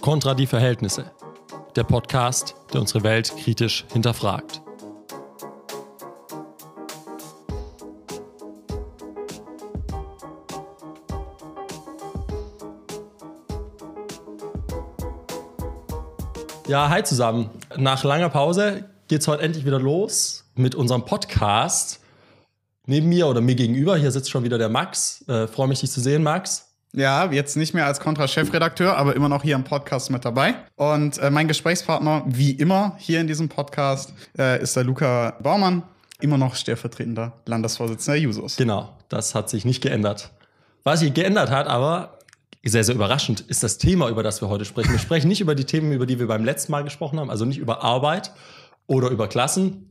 Kontra die Verhältnisse. Der Podcast, der unsere Welt kritisch hinterfragt. Ja, hi zusammen. Nach langer Pause geht es heute endlich wieder los mit unserem Podcast. Neben mir oder mir gegenüber, hier sitzt schon wieder der Max. Äh, Freue mich, dich zu sehen, Max. Ja, jetzt nicht mehr als Kontra-Chefredakteur, aber immer noch hier im Podcast mit dabei. Und äh, mein Gesprächspartner, wie immer hier in diesem Podcast, äh, ist der Luca Baumann, immer noch stellvertretender Landesvorsitzender der Jusos. Genau, das hat sich nicht geändert. Was sich geändert hat, aber sehr, sehr überraschend, ist das Thema, über das wir heute sprechen. Wir sprechen nicht über die Themen, über die wir beim letzten Mal gesprochen haben, also nicht über Arbeit oder über Klassen.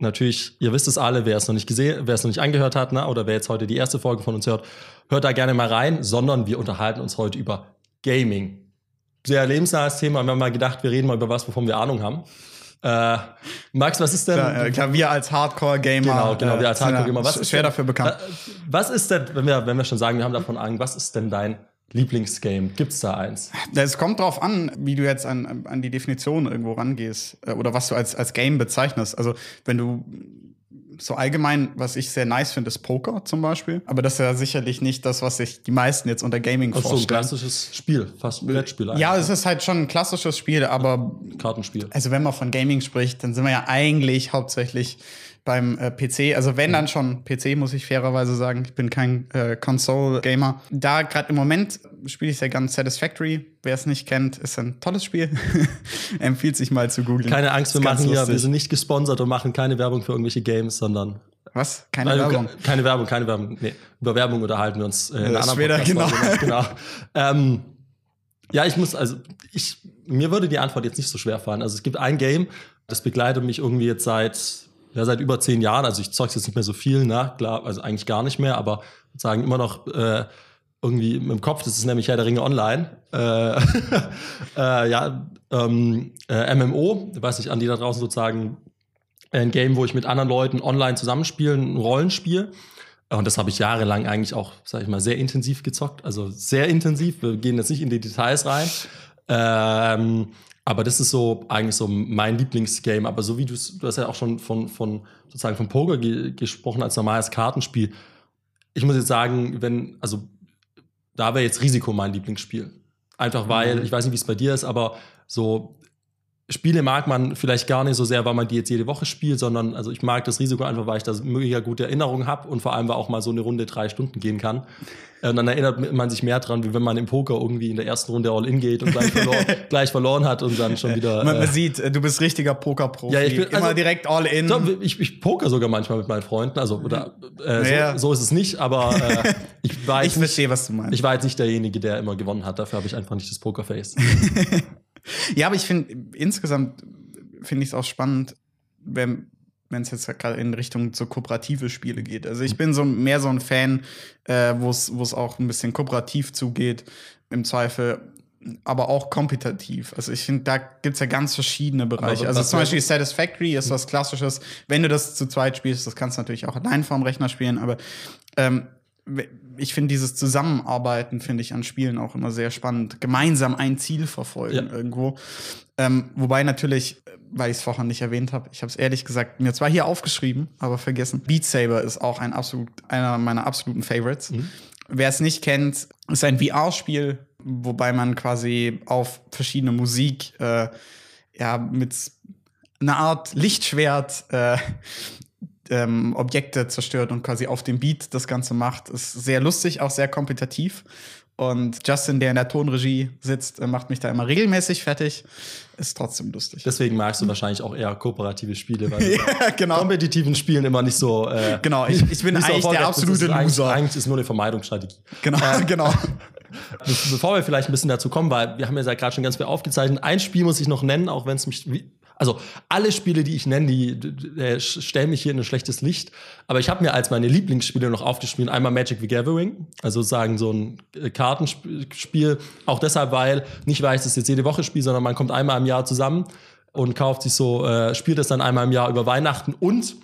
Natürlich, ihr wisst es alle, wer es noch nicht gesehen, wer es noch nicht angehört hat, ne, oder wer jetzt heute die erste Folge von uns hört, hört da gerne mal rein, sondern wir unterhalten uns heute über Gaming. Sehr lebensnahes Thema. Wir haben mal gedacht, wir reden mal über was, wovon wir Ahnung haben. Äh, Max, was ist denn? Klar, äh, klar wir als Hardcore-Gamer. Genau, genau, wir als äh, Hardcore-Gamer. Was schwer ist denn, dafür bekannt. äh, Was ist denn, wenn wir, wenn wir schon sagen, wir haben davon Ahnung, was ist denn dein Lieblingsgame? Gibt's da eins? Es kommt drauf an, wie du jetzt an, an die Definition irgendwo rangehst äh, oder was du als, als Game bezeichnest. Also, wenn du so allgemein, was ich sehr nice finde, ist Poker zum Beispiel. Aber das ist ja sicherlich nicht das, was sich die meisten jetzt unter Gaming Das ist so ein vorstellen. klassisches Spiel, fast ein Brettspiel. ja, eigentlich. es ist halt schon ein klassisches Spiel, aber Kartenspiel. also wenn man von Gaming spricht, dann sind wir ja eigentlich hauptsächlich beim äh, PC. Also wenn dann schon PC, muss ich fairerweise sagen. Ich bin kein äh, Console-Gamer. Da gerade im Moment spiele ich sehr ganz Satisfactory. Wer es nicht kennt, ist ein tolles Spiel. Empfiehlt sich mal zu googeln. Keine Angst, wir machen hier, lustig. wir sind nicht gesponsert und machen keine Werbung für irgendwelche Games, sondern Was? Keine Also, Werbung. Keine Werbung, keine Werbung. Nee, über Werbung unterhalten wir uns äh, in einer anderen später, Podcast-Folge genau. genau. ähm, ja, ich muss, also ich, mir würde die Antwort jetzt nicht so schwer fallen. Also es gibt ein Game, das begleitet mich irgendwie jetzt seit, ja, seit über zehn Jahren. Also ich zeug's jetzt nicht mehr so viel, ne? Klar, also eigentlich gar nicht mehr, aber sagen immer noch äh, irgendwie im Kopf. Das ist nämlich Herr der Ringe Online. Äh, äh, ja, ähm, äh, MMO, weiß nicht, an die da draußen sozusagen ein Game, wo ich mit anderen Leuten online zusammenspiele, ein Rollenspiel. Und das habe ich jahrelang eigentlich auch, sag ich mal, sehr intensiv gezockt. Also sehr intensiv. Wir gehen jetzt nicht in die Details rein. Ähm, aber das ist so eigentlich so mein Lieblingsgame. Aber so wie du du hast ja auch schon von, von sozusagen von Poker ge gesprochen als normales Kartenspiel. Ich muss jetzt sagen, wenn, also da wäre jetzt Risiko mein Lieblingsspiel. Einfach weil, Mhm. ich weiß nicht, wie es bei dir ist, aber so Spiele mag man vielleicht gar nicht so sehr, weil man die jetzt jede Woche spielt, sondern also ich mag das Risiko einfach, weil ich da mega gute Erinnerungen habe und vor allem, weil auch mal so eine Runde drei Stunden gehen kann. Äh, Und dann erinnert man sich mehr dran, wie wenn man im Poker irgendwie in der ersten Runde all in geht und gleich verloren, gleich verloren hat und dann schon wieder. Man, äh, sieht, äh, du bist richtiger Poker-Profi. Ja, ich bin- Immer also- direkt all in. doch, ich, ich poker sogar manchmal mit meinen Freunden, also oder äh, so, Ja. so ist es nicht, aber äh, ich war ich verstehe, was du meinst. ich war jetzt nicht derjenige, der immer gewonnen hat. Dafür habe ich einfach nicht das Pokerface. Ja, aber ich finde, insgesamt finde ich es auch spannend, wenn wenn es jetzt gerade in Richtung so kooperative Spiele geht. Also ich bin so mehr so ein Fan, äh, wo es auch ein bisschen kooperativ zugeht, im Zweifel, aber auch kompetitiv. Also ich finde, da gibt es ja ganz verschiedene Bereiche. Also zum Beispiel Satisfactory ist was Klassisches. Wenn du das zu zweit spielst, das kannst du natürlich auch allein vorm Rechner spielen, aber ähm, ich finde dieses Zusammenarbeiten, finde ich an Spielen auch immer sehr spannend. Gemeinsam ein Ziel verfolgen Ja. irgendwo. Ähm, wobei natürlich, weil ich es vorher nicht erwähnt habe, ich habe es ehrlich gesagt mir zwar hier aufgeschrieben, aber vergessen. Beat Saber ist auch ein absolut, einer meiner absoluten Favorites. Wer es nicht kennt, ist ein VR-Spiel, wobei man quasi auf verschiedene Musik äh, ja mit einer Art Lichtschwert äh, ähm, Objekte zerstört und quasi auf dem Beat das Ganze macht. Ist sehr lustig, auch sehr kompetitiv. Und Justin, der in der Tonregie sitzt, äh, macht mich da immer regelmäßig fertig. Ist trotzdem lustig. Deswegen magst du wahrscheinlich auch eher kooperative Spiele, weil ja, genau. kompetitiven Spielen immer nicht so. Äh, Genau, ich, ich bin nicht so eigentlich der absolute ist eigentlich, Loser. Eigentlich ist nur eine Vermeidungsstrategie. Genau, genau. Be bevor wir vielleicht ein bisschen dazu kommen, weil wir haben ja gerade schon ganz viel aufgezeichnet. Ein Spiel muss ich noch nennen, auch wenn es mich. Also alle Spiele, die ich nenne, die, die äh, stellen mich hier in ein schlechtes Licht. Aber ich habe mir als meine Lieblingsspiele noch aufgeschrieben, einmal Magic the Gathering, also sagen so ein äh, Kartenspiel. Auch deshalb, weil nicht weil ich das jetzt jede Woche spiele, sondern man kommt einmal im Jahr zusammen und kauft sich so, äh, spielt das dann einmal im Jahr über Weihnachten und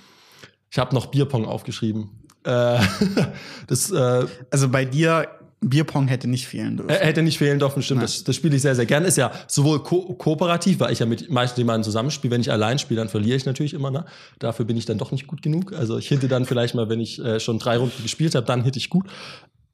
ich habe noch Bierpong aufgeschrieben. Äh, das, äh, Also bei dir Bierpong hätte nicht fehlen dürfen. Hätte nicht fehlen dürfen, stimmt. Das, das spiele ich sehr, sehr gerne. Ist ja sowohl ko kooperativ, weil ich ja mit meisten jemandem zusammenspiele. Wenn ich allein spiele, dann verliere ich natürlich immer. Ne? Dafür bin ich dann doch nicht gut genug. Also ich hitte dann vielleicht mal, wenn ich äh, schon drei Runden gespielt habe, dann hitte ich gut.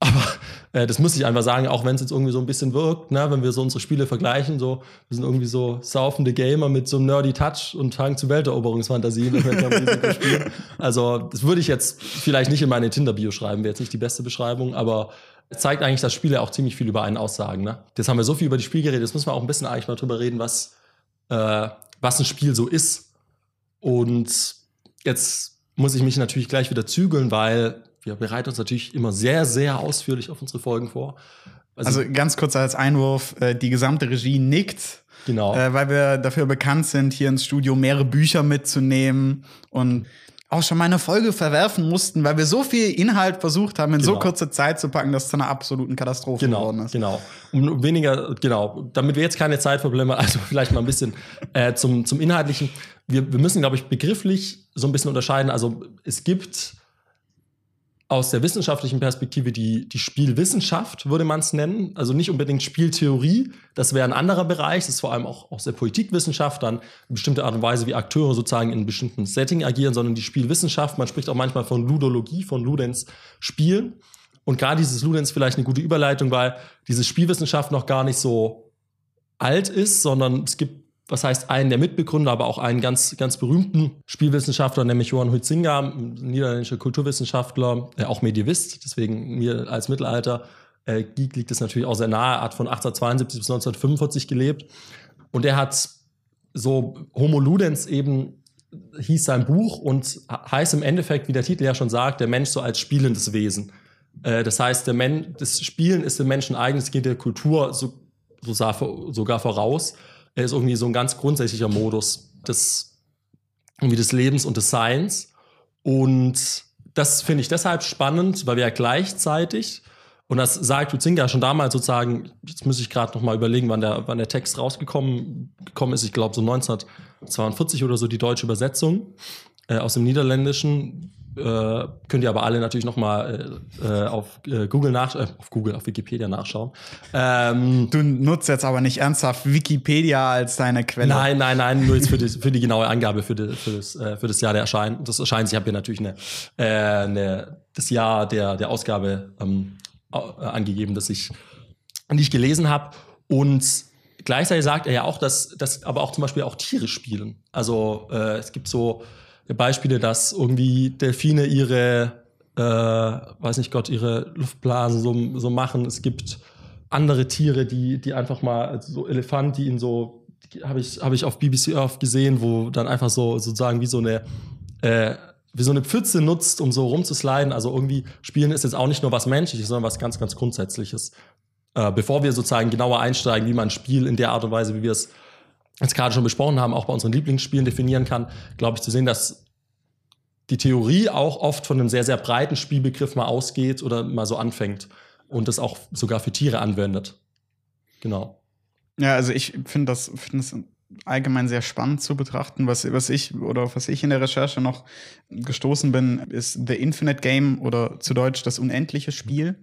Aber äh, das muss ich einfach sagen, auch wenn es jetzt irgendwie so ein bisschen wirkt, ne, wenn wir so unsere Spiele vergleichen, so, wir sind irgendwie so saufende Gamer mit so einem nerdy Touch und Hang zu Welteroberungsfantasien, wenn wir spielen. Also, das würde ich jetzt vielleicht nicht in meine Tinder-Bio schreiben, wäre jetzt nicht die beste Beschreibung, aber zeigt eigentlich, dass Spiele auch ziemlich viel über einen aussagen. Ne? Jetzt haben wir so viel über die Spiele geredet, jetzt müssen wir auch ein bisschen eigentlich mal drüber reden, was, äh, was ein Spiel so ist. Und jetzt muss ich mich natürlich gleich wieder zügeln, weil wir bereiten uns natürlich immer sehr, sehr ausführlich auf unsere Folgen vor. Also, also ganz kurz als Einwurf, äh, die gesamte Regie nickt. Genau. Äh, weil wir dafür bekannt sind, hier ins Studio mehrere Bücher mitzunehmen und auch schon mal eine Folge verwerfen mussten, weil wir so viel Inhalt versucht haben, in genau. so kurze Zeit zu packen, dass es zu einer absoluten Katastrophe genau, geworden ist. Genau, um weniger, genau, damit wir jetzt keine Zeit verbleiben, also vielleicht mal ein bisschen äh, zum, zum Inhaltlichen. Wir, wir müssen, glaube ich, begrifflich so ein bisschen unterscheiden. Also es gibt aus der wissenschaftlichen Perspektive die, die Spielwissenschaft, würde man es nennen. Also nicht unbedingt Spieltheorie, das wäre ein anderer Bereich, das ist vor allem auch aus der Politikwissenschaft, dann eine bestimmte Art und Weise, wie Akteure sozusagen in einem bestimmten Setting agieren, sondern die Spielwissenschaft, man spricht auch manchmal von Ludologie, von Ludens Spielen. Und gerade dieses Ludens vielleicht eine gute Überleitung, weil diese Spielwissenschaft noch gar nicht so alt ist, sondern es gibt was heißt einen der Mitbegründer, aber auch einen ganz, ganz berühmten Spielwissenschaftler, nämlich Johann Huizinga, niederländischer Kulturwissenschaftler, äh, auch Medievist, deswegen mir als Mittelalter äh, Geek liegt es natürlich auch sehr nahe, hat von 1872 bis 1945 gelebt und er hat so Homo Ludens eben hieß sein Buch und heißt im Endeffekt, wie der Titel ja schon sagt, der Mensch so als spielendes Wesen. Äh, das heißt, der Men das Spielen ist dem Menschen eigenes, geht der Kultur so, so sogar voraus ist irgendwie so ein ganz grundsätzlicher Modus des, irgendwie des Lebens und des Seins. Und das finde ich deshalb spannend, weil wir ja gleichzeitig, und das sagt Huzinga schon damals sozusagen, jetzt muss ich gerade noch mal überlegen, wann der, wann der Text rausgekommen gekommen ist, ich glaube so 1942 oder so, die deutsche Übersetzung äh, aus dem Niederländischen, äh, könnt ihr aber alle natürlich noch mal äh, äh auf äh, Google nach äh, auf Google auf Wikipedia nachschauen. Ähm, du nutzt jetzt aber nicht ernsthaft Wikipedia als deine Quelle. Nein, nein, nein, nur jetzt für die, für die genaue Angabe für, die, für, das, äh, für das Jahr der Erscheinen. Das erscheint. Ich habe hier natürlich eine, äh, eine, das Jahr der der Ausgabe ähm, angegeben, das ich nicht gelesen habe und Gleichzeitig sagt er ja auch, dass, dass aber auch zum Beispiel auch Tiere spielen. Also äh, es gibt so Beispiele, dass irgendwie Delfine ihre, äh, weiß nicht Gott, ihre Luftblasen so, so machen. Es gibt andere Tiere, die, die einfach mal, also so Elefant, die in so, habe ich, hab ich auf BBC Earth gesehen, wo dann einfach so sozusagen wie so eine, äh, wie so eine Pfütze nutzt, um so rumzusliden. Also irgendwie Spielen ist jetzt auch nicht nur was Menschliches, sondern was ganz, ganz Grundsätzliches. Äh, bevor wir sozusagen genauer einsteigen, wie man ein Spiel in der Art und Weise, wie wir es jetzt gerade schon besprochen haben, auch bei unseren Lieblingsspielen definieren kann, glaube ich, zu sehen, dass die Theorie auch oft von einem sehr, sehr breiten Spielbegriff mal ausgeht oder mal so anfängt und das auch sogar für Tiere anwendet. Genau. Ja, also ich finde das, find das allgemein sehr spannend zu betrachten. Was, was ich oder was ich in der Recherche noch gestoßen bin, ist The Infinite Game oder zu Deutsch das unendliche Spiel.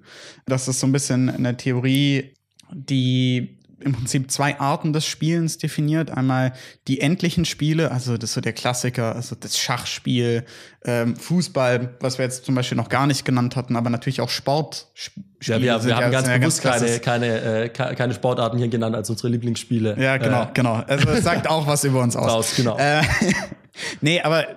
Das ist so ein bisschen eine Theorie, die im Prinzip zwei Arten des Spielens definiert. Einmal die endlichen Spiele, also das ist so der Klassiker, also das Schachspiel, ähm, Fußball, was wir jetzt zum Beispiel noch gar nicht genannt hatten, aber natürlich auch Sportspiele. Ja, wir, wir haben ja, ganz bewusst ganz keine, keine, äh, keine Sportarten hier genannt als unsere Lieblingsspiele. Ja, genau, äh. genau. Also das sagt auch was über uns aus. aus genau. Äh, nee, aber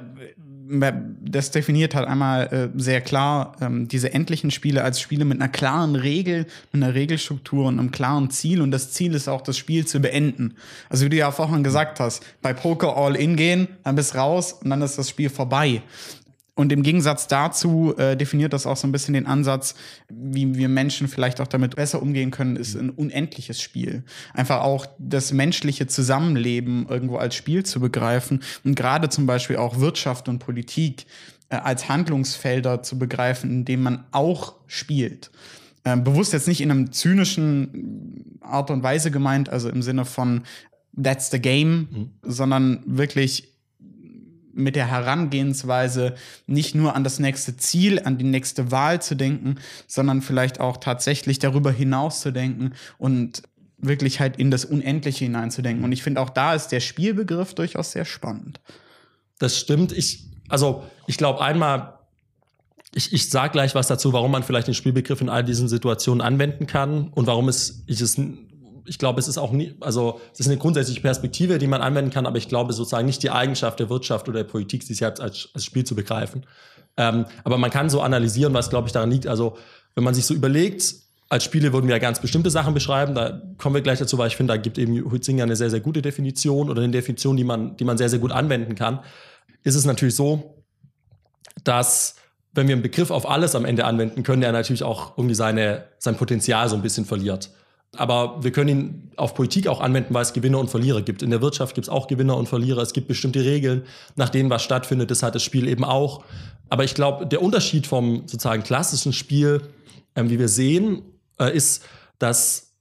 das definiert halt einmal äh, sehr klar ähm, diese endlichen Spiele als Spiele mit einer klaren Regel, mit einer Regelstruktur und einem klaren Ziel. Und das Ziel ist auch, das Spiel zu beenden. Also wie du ja vorhin gesagt hast, bei Poker All-In gehen, dann bist raus und dann ist das Spiel vorbei. Und im Gegensatz dazu äh, definiert das auch so ein bisschen den Ansatz, wie wir Menschen vielleicht auch damit besser umgehen können, ist ein unendliches Spiel. Einfach auch das menschliche Zusammenleben irgendwo als Spiel zu begreifen und gerade zum Beispiel auch Wirtschaft und Politik äh, als Handlungsfelder zu begreifen, in denen man auch spielt. Ähm, bewusst jetzt nicht in einem zynischen Art und Weise gemeint, also im Sinne von That's the game, mhm. sondern wirklich mit der Herangehensweise nicht nur an das nächste Ziel, an die nächste Wahl zu denken, sondern vielleicht auch tatsächlich darüber hinaus zu denken und wirklich halt in das Unendliche hineinzudenken. Und ich finde auch da ist der Spielbegriff durchaus sehr spannend. Das stimmt. Ich, also ich glaube einmal, ich, ich sage gleich was dazu, warum man vielleicht den Spielbegriff in all diesen Situationen anwenden kann und warum es, ich es ich glaube, es ist auch nie, also es ist eine grundsätzliche Perspektive, die man anwenden kann, aber ich glaube sozusagen nicht die Eigenschaft der Wirtschaft oder der Politik, sich selbst als, als Spiel zu begreifen. Ähm, aber man kann so analysieren, was, glaube ich, daran liegt. Also, wenn man sich so überlegt, als Spiele würden wir ja ganz bestimmte Sachen beschreiben, da kommen wir gleich dazu, weil ich finde, da gibt eben Huizinga eine sehr, sehr gute Definition oder eine Definition, die man, die man sehr, sehr gut anwenden kann. Ist es natürlich so, dass wenn wir einen Begriff auf alles am Ende anwenden können, der natürlich auch irgendwie seine, sein Potenzial so ein bisschen verliert. Aber wir können ihn auf Politik auch anwenden, weil es Gewinner und Verlierer gibt. In der Wirtschaft gibt es auch Gewinner und Verlierer. Es gibt bestimmte Regeln, nach denen was stattfindet. Das hat das Spiel eben auch. Aber ich glaube, der Unterschied vom sozusagen klassischen Spiel, ähm, wie wir sehen, äh, ist, dass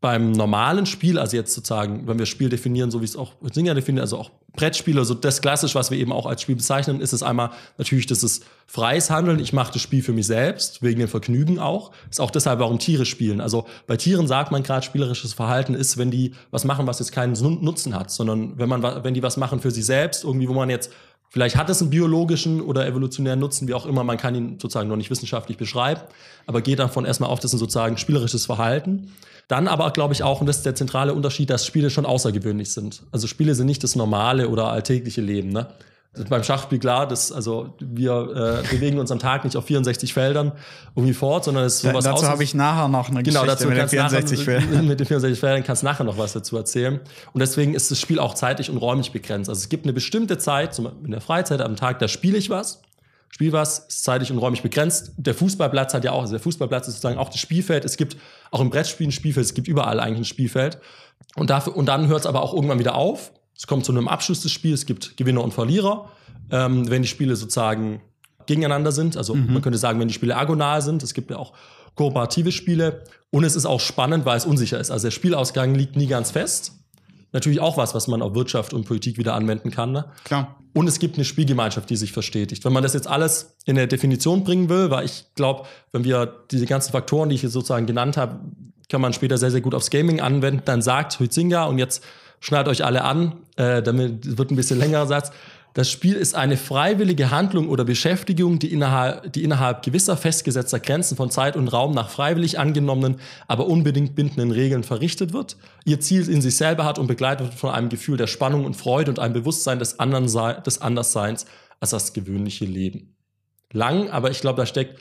beim normalen Spiel, also jetzt sozusagen, wenn wir Spiel definieren, so wie es auch Singer definiert, also auch Brettspiele, also das klassisch, was wir eben auch als Spiel bezeichnen, ist es einmal natürlich, das ist freies Handeln. Ich mache das Spiel für mich selbst, wegen dem Vergnügen auch. Ist auch deshalb, warum Tiere spielen. Also bei Tieren sagt man gerade, spielerisches Verhalten ist, wenn die was machen, was jetzt keinen Nutzen hat, sondern wenn man, wenn die was machen für sich selbst, irgendwie, wo man jetzt Vielleicht hat es einen biologischen oder evolutionären Nutzen, wie auch immer, man kann ihn sozusagen noch nicht wissenschaftlich beschreiben, aber geht davon erstmal auf, das ist ein sozusagen spielerisches Verhalten. Dann aber, glaube ich, auch, und das ist der zentrale Unterschied, dass Spiele schon außergewöhnlich sind. Also Spiele sind nicht das normale oder alltägliche Leben. Ne? Beim Schachspiel klar, dass, also wir äh, bewegen uns am Tag nicht auf 64 Feldern irgendwie fort, sondern es ist sowas Dazu habe ich nachher noch eine genau, Geschichte dazu mit den 64 Feldern. Mit den 64 Feldern kannst du nachher noch was dazu erzählen. Und deswegen ist das Spiel auch zeitlich und räumlich begrenzt. Also es gibt eine bestimmte Zeit, zum Beispiel in der Freizeit am Tag, da spiele ich was spiel was, ist zeitlich und räumlich begrenzt. Der Fußballplatz hat ja auch, also der Fußballplatz ist sozusagen auch das Spielfeld. Es gibt auch im Brettspiel ein Spielfeld, es gibt überall eigentlich ein Spielfeld. Und, dafür, und dann hört es aber auch irgendwann wieder auf. Es kommt zu einem Abschluss des Spiels, es gibt Gewinner und Verlierer. Ähm, wenn die Spiele sozusagen gegeneinander sind, also mhm. man könnte sagen, wenn die Spiele agonal sind, es gibt ja auch kooperative Spiele. Und es ist auch spannend, weil es unsicher ist. Also der Spielausgang liegt nie ganz fest natürlich auch was, was man auf Wirtschaft und Politik wieder anwenden kann. Ne? Klar. Und es gibt eine Spielgemeinschaft, die sich verstetigt. Wenn man das jetzt alles in der Definition bringen will, weil ich glaube, wenn wir diese ganzen Faktoren, die ich jetzt sozusagen genannt habe, kann man später sehr, sehr gut aufs Gaming anwenden, dann sagt Huizinga, und jetzt schnallt euch alle an, äh, damit wird ein bisschen längerer Satz, das Spiel ist eine freiwillige Handlung oder Beschäftigung, die innerhalb, die innerhalb gewisser festgesetzter Grenzen von Zeit und Raum nach freiwillig angenommenen, aber unbedingt bindenden Regeln verrichtet wird, ihr Ziel in sich selber hat und begleitet wird von einem Gefühl der Spannung und Freude und einem Bewusstsein des, anderen, des Andersseins als das gewöhnliche Leben. Lang, aber ich glaube, da steckt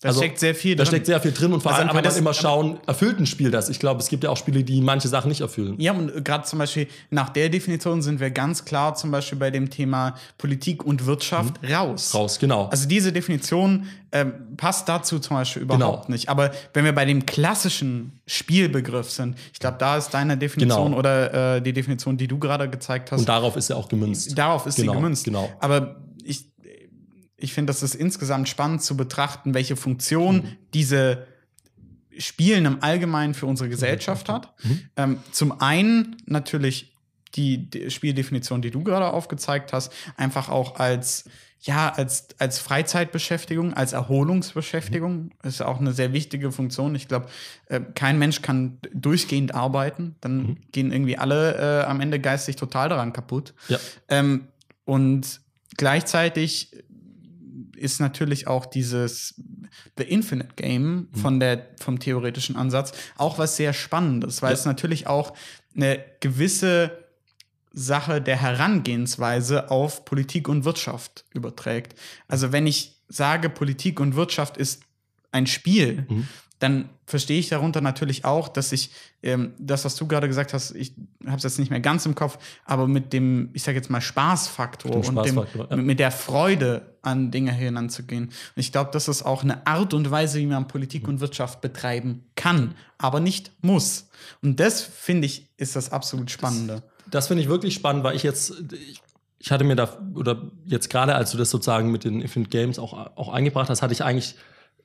da also, steckt sehr viel drin. Da steckt sehr viel drin und vor also, allem kann man immer schauen, erfüllt ein Spiel das? Ich glaube, es gibt ja auch Spiele, die manche Sachen nicht erfüllen. Ja, und gerade zum Beispiel nach der Definition sind wir ganz klar zum Beispiel bei dem Thema Politik und Wirtschaft mhm. raus. Raus, genau. Also diese Definition ähm, passt dazu zum Beispiel überhaupt genau. nicht. Aber wenn wir bei dem klassischen Spielbegriff sind, ich glaube, da ist deine Definition genau. oder äh, die Definition, die du gerade gezeigt hast. Und darauf ist ja auch gemünzt. Darauf ist genau, sie gemünzt. Genau. Aber ich finde, das ist insgesamt spannend zu betrachten, welche Funktion mhm. diese Spielen im Allgemeinen für unsere Gesellschaft hat. Mhm. Ähm, zum einen natürlich die, die Spieldefinition, die du gerade aufgezeigt hast, einfach auch als ja, als, als Freizeitbeschäftigung, als Erholungsbeschäftigung mhm. ist auch eine sehr wichtige Funktion. Ich glaube, äh, kein Mensch kann durchgehend arbeiten. Dann mhm. gehen irgendwie alle äh, am Ende geistig total daran kaputt. Ja. Ähm, und gleichzeitig ist natürlich auch dieses The Infinite Game mhm. von der, vom theoretischen Ansatz auch was sehr Spannendes, weil ja. es natürlich auch eine gewisse Sache der Herangehensweise auf Politik und Wirtschaft überträgt. Also wenn ich sage, Politik und Wirtschaft ist ein Spiel, mhm dann verstehe ich darunter natürlich auch, dass ich ähm, das, was du gerade gesagt hast, ich habe es jetzt nicht mehr ganz im Kopf, aber mit dem, ich sage jetzt mal Spaßfaktor und Spaßfaktor, dem, ja. mit der Freude an Dinge hinanzugehen. Und ich glaube, das ist auch eine Art und Weise, wie man Politik mhm. und Wirtschaft betreiben kann, aber nicht muss. Und das finde ich ist das absolut Spannende. Das, das finde ich wirklich spannend, weil ich jetzt ich, ich hatte mir da oder jetzt gerade, als du das sozusagen mit den Infinite Games auch auch eingebracht hast, hatte ich eigentlich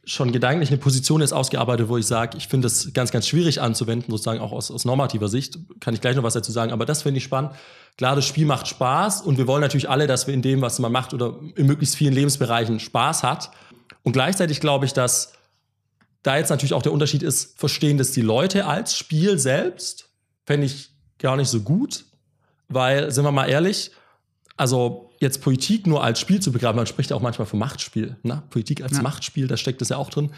schon gedanklich eine Position jetzt ausgearbeitet, wo ich sage, ich finde das ganz, ganz schwierig anzuwenden, sozusagen auch aus, aus normativer Sicht. Kann ich gleich noch was dazu sagen, aber das finde ich spannend. Klar, das Spiel macht Spaß und wir wollen natürlich alle, dass wir in dem, was man macht oder in möglichst vielen Lebensbereichen Spaß hat. Und gleichzeitig glaube ich, dass da jetzt natürlich auch der Unterschied ist, verstehen das die Leute als Spiel selbst, fände ich gar nicht so gut, weil, sind wir mal ehrlich, also jetzt Politik nur als Spiel zu begreifen, man spricht ja auch manchmal vom Machtspiel, ne? Politik als ja. Machtspiel, da steckt das ja auch drin.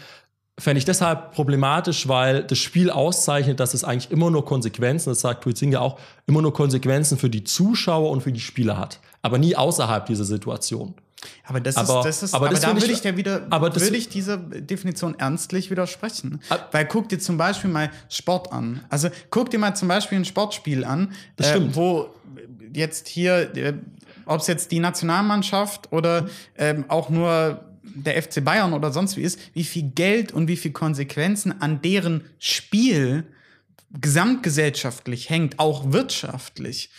Fände ich deshalb problematisch, weil das Spiel auszeichnet, dass es eigentlich immer nur Konsequenzen, das sagt Tuizinga auch, immer nur Konsequenzen für die Zuschauer und für die Spieler hat, aber nie außerhalb dieser Situation. Aber das aber, ist, das ist, aber, aber das da würde ich dir wieder, aber würde ich dieser Definition ernstlich widersprechen. Ab, Weil guck dir zum Beispiel mal Sport an. Also guck dir mal zum Beispiel ein Sportspiel an, äh, wo jetzt hier äh, ob es jetzt die Nationalmannschaft oder ähm, auch nur der FC Bayern oder sonst wie ist, wie viel Geld und wie viel Konsequenzen an deren Spiel gesamtgesellschaftlich hängt, auch wirtschaftlich.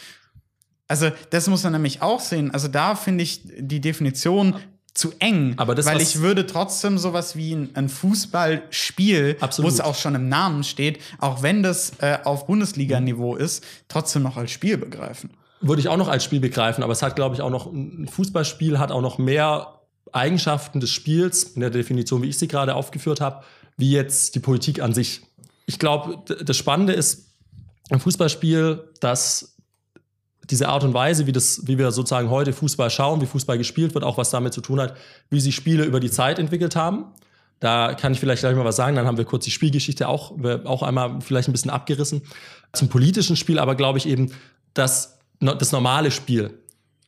Also, das muss man nämlich auch sehen. Also, da finde ich die Definition zu eng, aber das, weil ich würde trotzdem sowas wie ein, ein Fußballspiel, wo es auch schon im Namen steht, auch wenn das äh, auf Bundesliga-Niveau ist, trotzdem noch als Spiel begreifen würde ich auch noch als Spiel begreifen, aber es hat, glaube ich, auch noch, ein Fußballspiel hat auch noch mehr Eigenschaften des Spiels, in der Definition, wie ich sie gerade aufgeführt habe, wie jetzt die Politik an sich. Ich glaube, das Spannende ist im Fußballspiel, dass diese Art und Weise, wie, das, wie wir sozusagen heute Fußball schauen, wie Fußball gespielt wird, auch was damit zu tun hat, wie sich Spiele über die Zeit entwickelt haben. Da kann ich vielleicht gleich mal was sagen, dann haben wir kurz die Spielgeschichte auch, auch einmal vielleicht ein bisschen abgerissen. Zum politischen Spiel aber glaube ich eben, dass das normale Spiel.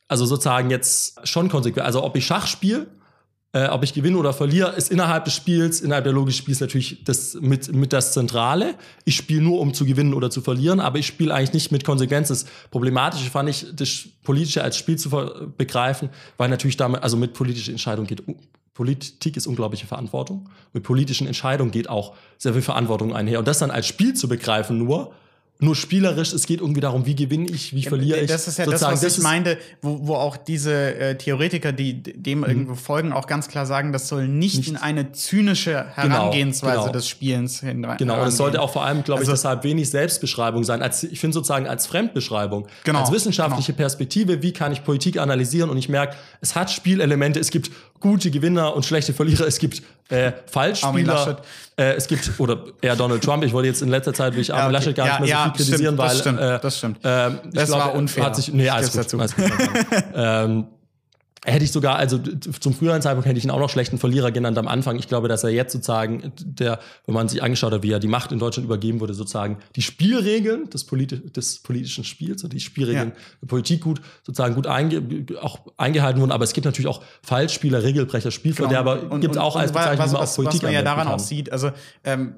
Also sozusagen jetzt schon konsequent. Also ob ich Schach spiele, äh, ob ich gewinne oder verliere, ist innerhalb des Spiels, innerhalb der Logik des Spiels natürlich das mit, mit das Zentrale. Ich spiele nur, um zu gewinnen oder zu verlieren, aber ich spiele eigentlich nicht mit Konsequenzen. Das Problematische fand ich, das Politische als Spiel zu begreifen, weil natürlich damit, also mit politischer Entscheidung geht Politik ist unglaubliche Verantwortung. Mit politischen Entscheidungen geht auch sehr viel Verantwortung einher. Und das dann als Spiel zu begreifen nur, nur spielerisch, es geht irgendwie darum, wie gewinne ich, wie verliere ich. Das ist ja Sozusagen, das, was das ich meinte, wo, wo auch diese äh, Theoretiker, die dem mhm. irgendwo folgen, auch ganz klar sagen, das soll nicht, nicht in eine zynische genau, Herangehensweise genau, genau. des Spielens hin. Genau, und es sollte auch vor allem, glaube also, ich, deshalb wenig Selbstbeschreibung sein. Als, ich finde sozusagen als Fremdbeschreibung, genau, als wissenschaftliche genau. Perspektive, wie kann ich Politik analysieren und ich merke, es hat Spielelemente, es gibt gute Gewinner und schlechte Verlierer, es gibt äh, Falschspieler, äh, es gibt, oder eher Donald Trump, ich wollte jetzt in letzter Zeit durch Armin ja, okay. Laschet gar nicht mehr so viel kritisieren, stimmt, weil. Das stimmt, äh, das stimmt. Äh, das glaub, war unfair. Hat sich, nee, alles gut, alles gut. ähm, Hätte ich sogar, also zum früheren Zeitpunkt hätte ich ihn auch noch schlechten Verlierer genannt am Anfang. Ich glaube, dass er jetzt sozusagen, der, wenn man sich angeschaut hat, wie er die Macht in Deutschland übergeben wurde, sozusagen die Spielregeln des, politi des politischen Spiels und die Spielregeln ja. der Politik gut, sozusagen gut einge auch eingehalten wurden. Aber es gibt natürlich auch Falschspieler, Regelbrecher, Spielverderber, genau. gibt es auch als Bezeichnung, was, was, auch Politik was man ja daran kann. auch sieht. Also ähm,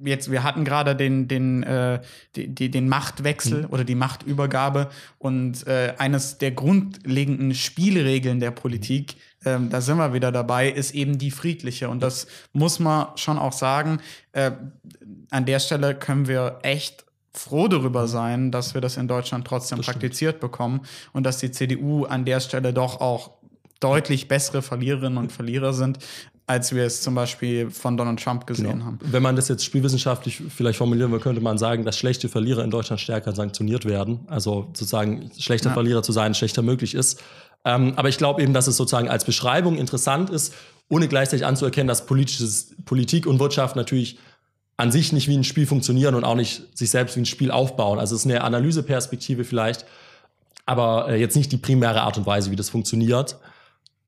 jetzt, wir hatten gerade den, den, äh, die, den Machtwechsel mhm. oder die Machtübergabe und äh, eines der grundlegenden Spielregeln der Politik, ähm, da sind wir wieder dabei, ist eben die friedliche. Und das muss man schon auch sagen. Äh, an der Stelle können wir echt froh darüber sein, dass wir das in Deutschland trotzdem das praktiziert bekommen und dass die CDU an der Stelle doch auch deutlich bessere Verliererinnen und Verlierer sind als wir es zum Beispiel von Donald Trump gesehen genau. haben. Wenn man das jetzt spielwissenschaftlich vielleicht formulieren will, könnte man sagen, dass schlechte Verlierer in Deutschland stärker sanktioniert werden. Also sozusagen schlechter ja. Verlierer zu sein, schlechter möglich ist. Ähm, aber ich glaube eben, dass es sozusagen als Beschreibung interessant ist, ohne gleichzeitig anzuerkennen, dass politisches, Politik und Wirtschaft natürlich an sich nicht wie ein Spiel funktionieren und auch nicht sich selbst wie ein Spiel aufbauen. Also es ist eine Analyseperspektive vielleicht, aber äh, jetzt nicht die primäre Art und Weise, wie das funktioniert.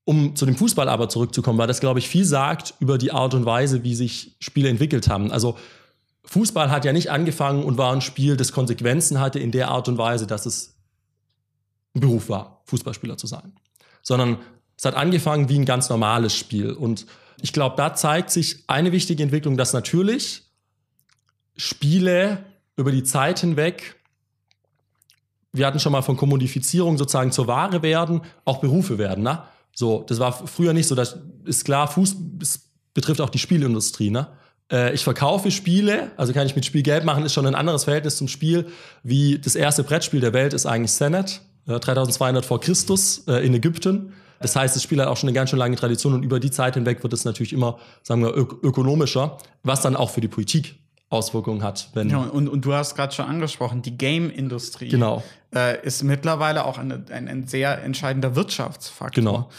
Um zu dem Fußball aber zurückzukommen, weil das, glaube ich, viel sagt über die Art und Weise, wie sich Spiele entwickelt haben. Also Fußball hat ja nicht angefangen und war ein Spiel, das Konsequenzen hatte in der Art und Weise, dass es ein Beruf war, Fußballspieler zu sein. Sondern es hat angefangen wie ein ganz normales Spiel. Und ich glaube, da zeigt sich eine wichtige Entwicklung, dass natürlich Spiele über die Zeit hinweg, wir hatten schon mal von Kommodifizierung sozusagen zur Ware werden, auch Berufe werden. Ne? So, das war früher nicht so. Das ist klar, Fuß, das betrifft auch die Spielindustrie, ne? Äh, ich verkaufe Spiele, also kann ich mit Spiel Geld machen, ist schon ein anderes Verhältnis zum Spiel, wie das erste Brettspiel der Welt ist eigentlich Senet, 3200 vor Christus äh, in Ägypten. Das heißt, das Spiel hat auch schon eine ganz schön lange Tradition und über die Zeit hinweg wird es natürlich immer, sagen wir, ök ökonomischer, was dann auch für die Politik Auswirkungen hat. Wenn ja, und, und du hast gerade schon angesprochen, die Game-Industrie genau. äh, ist mittlerweile auch eine, ein, ein, sehr entscheidender Wirtschaftsfaktor. Genau.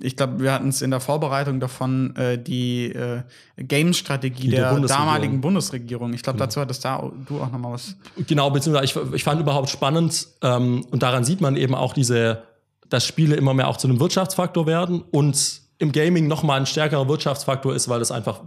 Ich glaube, wir hatten es in der Vorbereitung davon, äh, die äh, Game-Strategie der, der damaligen Bundesregierung. Ich glaube, genau. dazu hattest da du auch noch mal was. Genau, beziehungsweise ich, ich fand überhaupt spannend ähm, und daran sieht man eben auch diese, dass Spiele immer mehr auch zu einem Wirtschaftsfaktor werden und im Gaming noch mal ein stärkerer Wirtschaftsfaktor ist, weil es einfach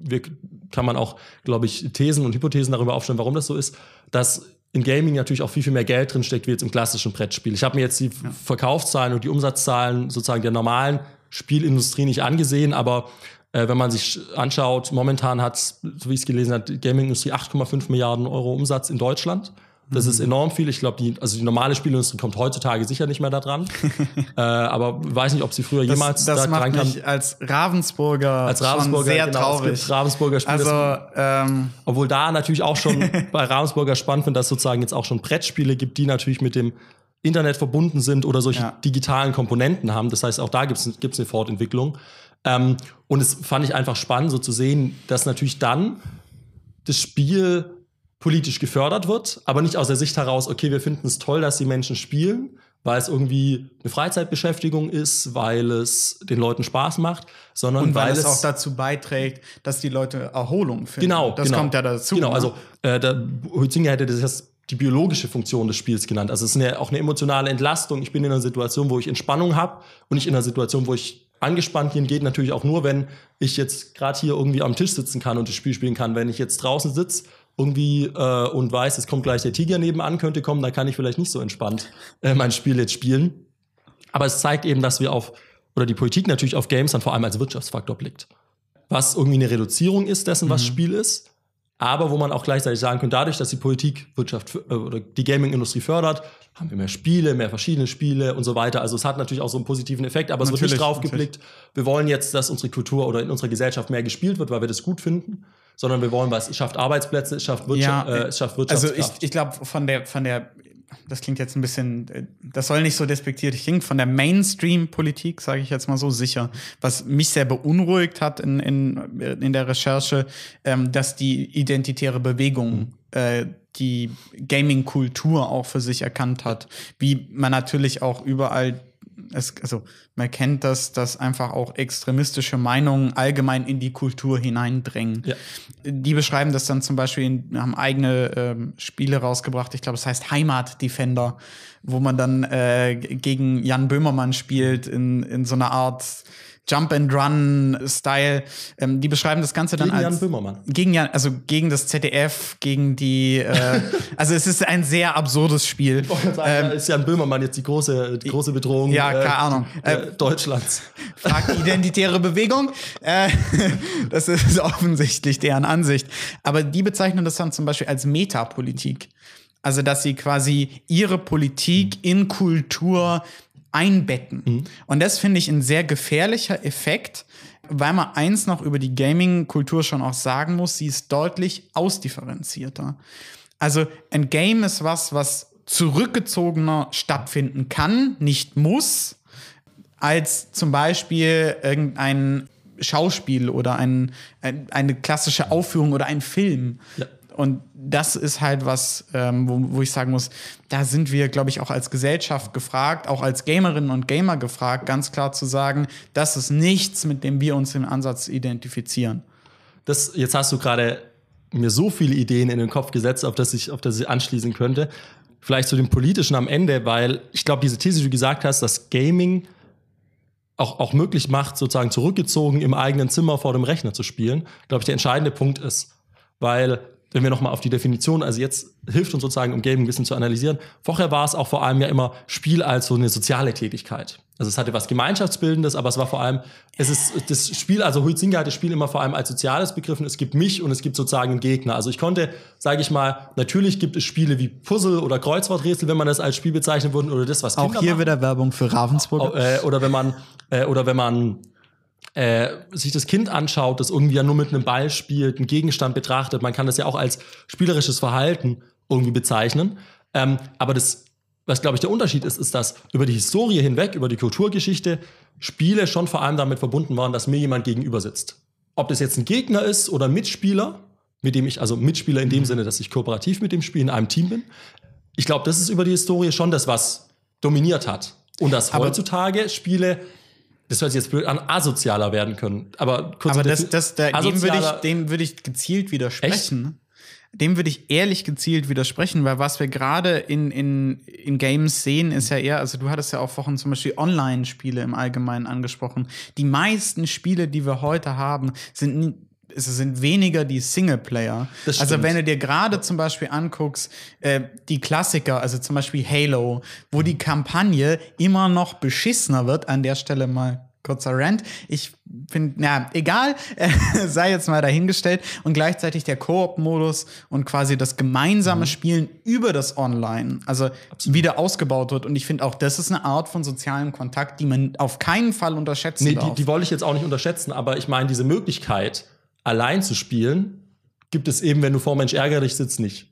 wir kann man auch, glaube ich, Thesen und Hypothesen darüber aufstellen, warum das so ist, dass in Gaming natürlich auch viel, viel mehr Geld drin steckt wie jetzt im klassischen Brettspiel. Ich habe mir jetzt die ja. Verkaufszahlen und die Umsatzzahlen sozusagen der normalen Spielindustrie nicht angesehen, aber äh, wenn man sich anschaut, momentan hat, so wie ich es gelesen habe, die Gaming-Industrie 8,5 Milliarden Euro Umsatz in Deutschland. Das ist enorm viel. Ich glaube, die, also die normale Spielindustrie kommt heutzutage sicher nicht mehr da dran. äh, aber weiß nicht, ob sie früher jemals das, das da macht dran mich als Ravensburger, als Ravensburger sehr genau, traurig. Ravensburger Spiel, also, das, ähm, obwohl da natürlich auch schon bei Ravensburger spannend finde, dass es sozusagen jetzt auch schon Brettspiele gibt, die natürlich mit dem Internet verbunden sind oder solche ja. digitalen Komponenten haben. Das heißt, auch da gibt es eine Fortentwicklung. Ähm, und es fand ich einfach spannend, so zu sehen, dass natürlich dann das Spiel politisch gefördert wird, aber nicht aus der Sicht heraus, okay, wir finden es toll, dass die Menschen spielen, weil es irgendwie eine Freizeitbeschäftigung ist, weil es den Leuten Spaß macht, sondern und weil, weil es auch dazu beiträgt, dass die Leute Erholung finden. Genau, das genau. kommt ja dazu. Genau, ne? also äh, der Huizinga hätte das die biologische Funktion des Spiels genannt. Also es ist eine, auch eine emotionale Entlastung. Ich bin in einer Situation, wo ich Entspannung habe und nicht in einer Situation, wo ich angespannt bin. Geht natürlich auch nur, wenn ich jetzt gerade hier irgendwie am Tisch sitzen kann und das Spiel spielen kann. Wenn ich jetzt draußen sitze irgendwie äh, und weiß, es kommt gleich der Tiger nebenan, könnte kommen, dann kann ich vielleicht nicht so entspannt äh, mein Spiel jetzt spielen. Aber es zeigt eben, dass wir auf, oder die Politik natürlich auf Games dann vor allem als Wirtschaftsfaktor blickt. Was irgendwie eine Reduzierung ist dessen, was mhm. Spiel ist, aber wo man auch gleichzeitig sagen könnte, dadurch, dass die Politik Wirtschaft äh, oder die Gaming-Industrie fördert, haben wir mehr Spiele, mehr verschiedene Spiele und so weiter. Also es hat natürlich auch so einen positiven Effekt, aber natürlich, es wird nicht drauf geblickt, wir wollen jetzt, dass unsere Kultur oder in unserer Gesellschaft mehr gespielt wird, weil wir das gut finden, sondern wir wollen was, es schafft Arbeitsplätze, es schafft Wirtschaft, ja, äh, es schafft Wirtschaftskraft. Also ich, ich glaube, von der, von der, das klingt jetzt ein bisschen, das soll nicht so despektiert klingen, von der Mainstream-Politik, sage ich jetzt mal so sicher, was mich sehr beunruhigt hat in, in, in der Recherche, ähm, dass die identitäre Bewegung mhm. äh, die Gaming-Kultur auch für sich erkannt hat, wie man natürlich auch überall es, also man kennt das, dass einfach auch extremistische Meinungen allgemein in die Kultur hineindrängen. Ja. Die beschreiben das dann zum Beispiel, haben eigene ähm, Spiele rausgebracht, ich glaube, es heißt Heimat Defender, wo man dann äh, gegen Jan Böhmermann spielt in, in so einer Art Jump and Run Style. Ähm, die beschreiben das Ganze dann gegen als Jan Böhmermann. Gegen Jan, also gegen das ZDF, gegen die. Äh, also es ist ein sehr absurdes Spiel. Ich sagen, ähm, ist Jan Böhmermann jetzt die große, die große Bedrohung? Ja, keine äh, Ahnung. Äh, Deutschlands. Fragt identitäre Bewegung. Äh, das ist offensichtlich deren Ansicht. Aber die bezeichnen das dann zum Beispiel als Metapolitik. Also, dass sie quasi ihre Politik in Kultur einbetten. Mhm. Und das finde ich ein sehr gefährlicher Effekt, weil man eins noch über die Gaming-Kultur schon auch sagen muss, sie ist deutlich ausdifferenzierter. Also ein Game ist was, was zurückgezogener stattfinden kann, nicht muss, als zum Beispiel irgendein Schauspiel oder ein, ein, eine klassische Aufführung oder ein Film. Ja. Und das ist halt was, ähm, wo, wo ich sagen muss, da sind wir, glaube ich, auch als Gesellschaft gefragt, auch als Gamerinnen und Gamer gefragt, ganz klar zu sagen, das ist nichts, mit dem wir uns im Ansatz identifizieren. Das, jetzt hast du gerade mir so viele Ideen in den Kopf gesetzt, auf das ich, auf das ich anschließen könnte. Vielleicht zu dem Politischen am Ende, weil ich glaube, diese These, die du gesagt hast, dass Gaming auch, auch möglich macht, sozusagen zurückgezogen im eigenen Zimmer vor dem Rechner zu spielen, glaube ich, der entscheidende Punkt ist. Weil wenn wir nochmal auf die Definition, also jetzt hilft uns sozusagen, um Gaming ein bisschen zu analysieren. Vorher war es auch vor allem ja immer Spiel als so eine soziale Tätigkeit. Also es hatte was Gemeinschaftsbildendes, aber es war vor allem, es ist das Spiel, also Huizinga hat das Spiel immer vor allem als soziales begriffen. Es gibt mich und es gibt sozusagen einen Gegner. Also ich konnte, sage ich mal, natürlich gibt es Spiele wie Puzzle oder Kreuzworträtsel, wenn man das als Spiel bezeichnen würde, oder das, was Kinder Auch hier machen. wieder Werbung für Ravensburg. Äh, oder wenn man, äh, oder wenn man äh, sich das Kind anschaut, das irgendwie ja nur mit einem Ball spielt, einen Gegenstand betrachtet, man kann das ja auch als spielerisches Verhalten irgendwie bezeichnen. Ähm, aber das, was glaube ich der Unterschied ist, ist, dass über die Historie hinweg, über die Kulturgeschichte, Spiele schon vor allem damit verbunden waren, dass mir jemand gegenüber sitzt. Ob das jetzt ein Gegner ist oder ein Mitspieler, mit dem ich, also Mitspieler in dem Sinne, dass ich kooperativ mit dem Spiel in einem Team bin. Ich glaube, das ist über die Historie schon das, was dominiert hat. Und dass Aber- heutzutage Spiele, das hört sich jetzt blöd an, asozialer werden können. Aber kurz Aber das, das, da, dem würde ich, dem würde ich gezielt widersprechen. Dem würde ich ehrlich gezielt widersprechen, weil was wir gerade in, in, in Games sehen, ist ja eher, also du hattest ja auch vorhin zum Beispiel Online-Spiele im Allgemeinen angesprochen. Die meisten Spiele, die wir heute haben, sind es sind weniger die Singleplayer. Also wenn du dir gerade zum Beispiel anguckst, äh, die Klassiker, also zum Beispiel Halo, wo die Kampagne immer noch beschissener wird, an der Stelle mal kurzer Rant. Ich finde, na, egal, äh, sei jetzt mal dahingestellt. Und gleichzeitig der Koop-Modus und quasi das gemeinsame Spielen über das Online, also wieder ausgebaut wird. Und ich finde auch, das ist eine Art von sozialem Kontakt, die man auf keinen Fall unterschätzen Nee, die, darf. die wollte ich jetzt auch nicht unterschätzen, aber ich meine, diese Möglichkeit, allein zu spielen, gibt es eben, wenn du vor Mensch ärger dich sitzt, nicht.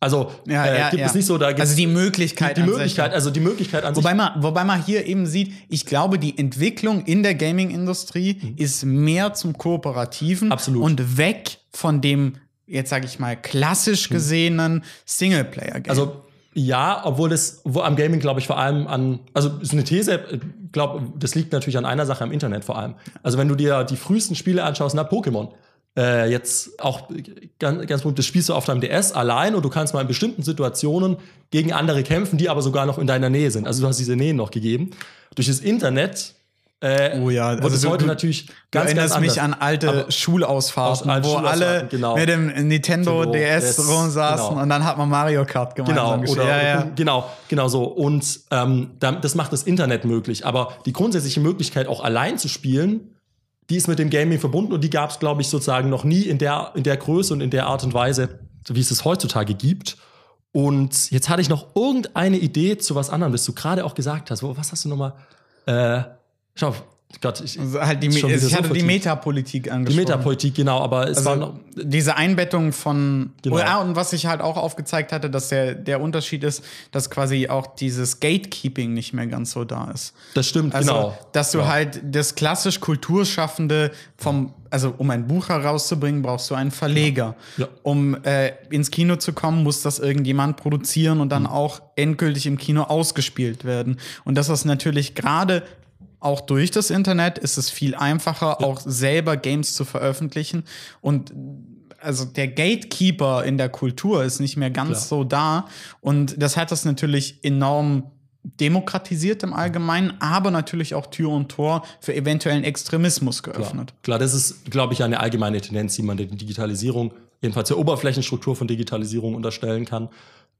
Also Ja, äh, ja, gibt ja. es nicht so, da gibt also die Möglichkeit die, die an sich, Möglichkeit, also die Möglichkeit an Wobei sich. man, wobei man hier eben sieht, ich glaube, die Entwicklung in der Gaming-Industrie ist mehr zum Kooperativen Mhm. Absolut. und weg von dem, jetzt sage ich mal, klassisch gesehenen Singleplayer-Game. Also ja, obwohl das wo am Gaming glaube ich vor allem an, also ist eine These, glaube das liegt natürlich an einer Sache am Internet vor allem. Also wenn du dir die frühesten Spiele anschaust, na Pokémon, äh, jetzt auch ganz, ganz gut, das spielst du auf deinem DS allein und du kannst mal in bestimmten Situationen gegen andere kämpfen, die aber sogar noch in deiner Nähe sind. Also du hast diese Nähe noch gegeben. Durch das Internet äh, Oh ja, also es du- heute du- natürlich Du ganz, ganz erinnerst mich anders. an alte Aber- Schulausfahrten, Aus alten wo alle genau. mit dem Nintendo Nintendo DS DS, rumsaßen genau. und dann hat man Mario Kart gemeinsam Genau, oder, ja, ja. genau, genau so. Und ähm, das macht das Internet möglich. Aber die grundsätzliche Möglichkeit, auch allein zu spielen, die ist mit dem Gaming verbunden und die gab es, glaube ich, sozusagen noch nie in der, in der Größe und in der Art und Weise, wie es es heutzutage gibt. Und jetzt hatte ich noch irgendeine Idee zu was anderem, das du gerade auch gesagt hast. Was hast du nochmal? Äh, schau, Gott, ich, Also halt die, schon ich so hatte die. Metapolitik die angesprochen. Metapolitik, genau, aber es war noch. Also diese Einbettung von Genau. oh, ja, und was ich halt auch aufgezeigt hatte, dass der, der Unterschied ist, dass quasi auch dieses Gatekeeping nicht mehr ganz so da ist. Das stimmt, Also, genau. dass du Ja. halt das klassisch Kulturschaffende vom, also um ein Buch herauszubringen, brauchst du einen Verleger. Ja. Um äh, ins Kino zu kommen, muss das irgendjemand produzieren und dann Mhm. auch endgültig im Kino ausgespielt werden. Und das ist natürlich gerade auch durch das Internet ist es viel einfacher, auch selber Games zu veröffentlichen. Und also der Gatekeeper in der Kultur ist nicht mehr ganz Klar. so da. Und das hat das natürlich enorm demokratisiert im Allgemeinen, aber natürlich auch Tür und Tor für eventuellen Extremismus geöffnet. Klar, das ist, glaube ich, eine allgemeine Tendenz, die man der Digitalisierung, jedenfalls der Oberflächenstruktur von Digitalisierung unterstellen kann.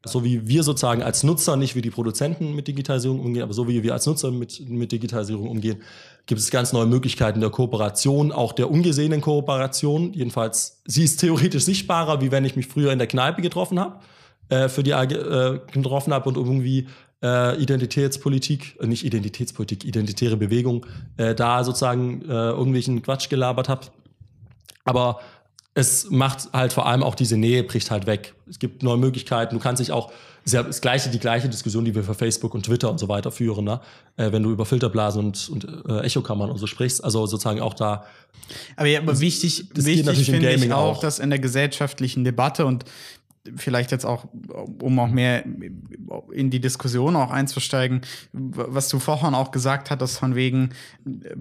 So wie wir sozusagen als Nutzer, nicht wie die Produzenten mit Digitalisierung umgehen, aber so wie wir als Nutzer mit, mit Digitalisierung umgehen, gibt es ganz neue Möglichkeiten der Kooperation, auch der ungesehenen Kooperation. Jedenfalls, sie ist theoretisch sichtbarer, wie wenn ich mich früher in der Kneipe getroffen habe, äh, für die äh, getroffen habe und irgendwie äh, Identitätspolitik, äh, nicht Identitätspolitik, identitäre Bewegung, äh, da sozusagen äh, irgendwelchen Quatsch gelabert habe. Aber es macht halt vor allem auch diese Nähe bricht halt weg. Es gibt neue Möglichkeiten. Du kannst dich auch, ist ja das gleiche, die gleiche Diskussion, die wir für Facebook und Twitter und so weiter führen, ne? äh, wenn du über Filterblasen und, und äh, Echokammern und so sprichst. Also sozusagen auch da Aber, ja, aber wichtig, das wichtig natürlich finde ich auch, auch. dass in der gesellschaftlichen Debatte und vielleicht jetzt auch, um auch mehr in die Diskussion auch einzusteigen, was du vorhin auch gesagt hattest, von wegen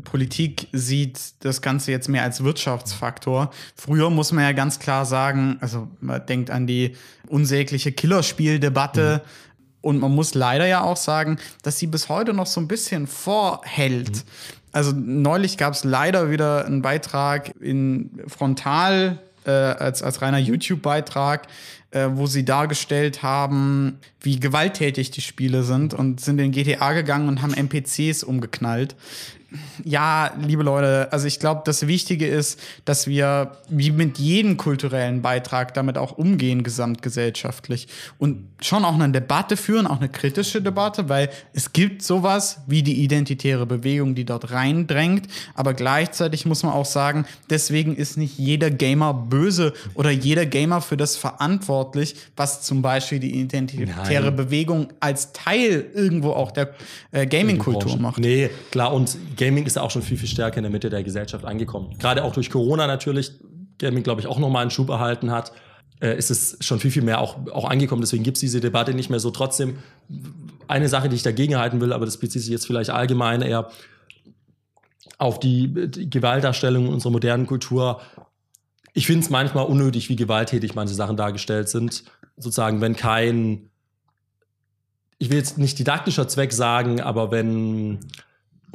Politik sieht das Ganze jetzt mehr als Wirtschaftsfaktor. Früher muss man ja ganz klar sagen, also man denkt an die unsägliche Killerspieldebatte. Und man muss leider ja auch sagen, dass sie bis heute noch so ein bisschen vorhält. Also neulich gab es leider wieder einen Beitrag in Frontal äh, als, als reiner YouTube-Beitrag, äh, wo sie dargestellt haben, wie gewalttätig die Spiele sind und sind in GTA gegangen und haben NPCs umgeknallt. ja, liebe Leute, also ich glaube, das Wichtige ist, dass wir wie mit jedem kulturellen Beitrag damit auch umgehen, gesamtgesellschaftlich. Und schon auch eine Debatte führen, auch eine kritische Debatte, weil es gibt sowas wie die identitäre Bewegung, die dort reindrängt. Aber gleichzeitig muss man auch sagen, deswegen ist nicht jeder Gamer böse oder jeder Gamer für das verantwortlich, was zum Beispiel die identitäre Nein. Bewegung als Teil irgendwo auch der äh, Gaming-Kultur macht. Nee, klar, und Gaming ist ja auch schon viel, viel stärker in der Mitte der Gesellschaft angekommen. Gerade auch durch Corona natürlich, Gaming, glaube ich, auch nochmal einen Schub erhalten hat, äh, ist es schon viel, viel mehr auch, auch angekommen. Deswegen gibt es diese Debatte nicht mehr so. Trotzdem, eine Sache, die ich dagegen halten will, aber das bezieht sich jetzt vielleicht allgemein eher auf die, die Gewaltdarstellung unserer modernen Kultur. Ich finde es manchmal unnötig, wie gewalttätig manche Sachen dargestellt sind. Sozusagen, wenn kein, ich will jetzt nicht didaktischer Zweck sagen, aber wenn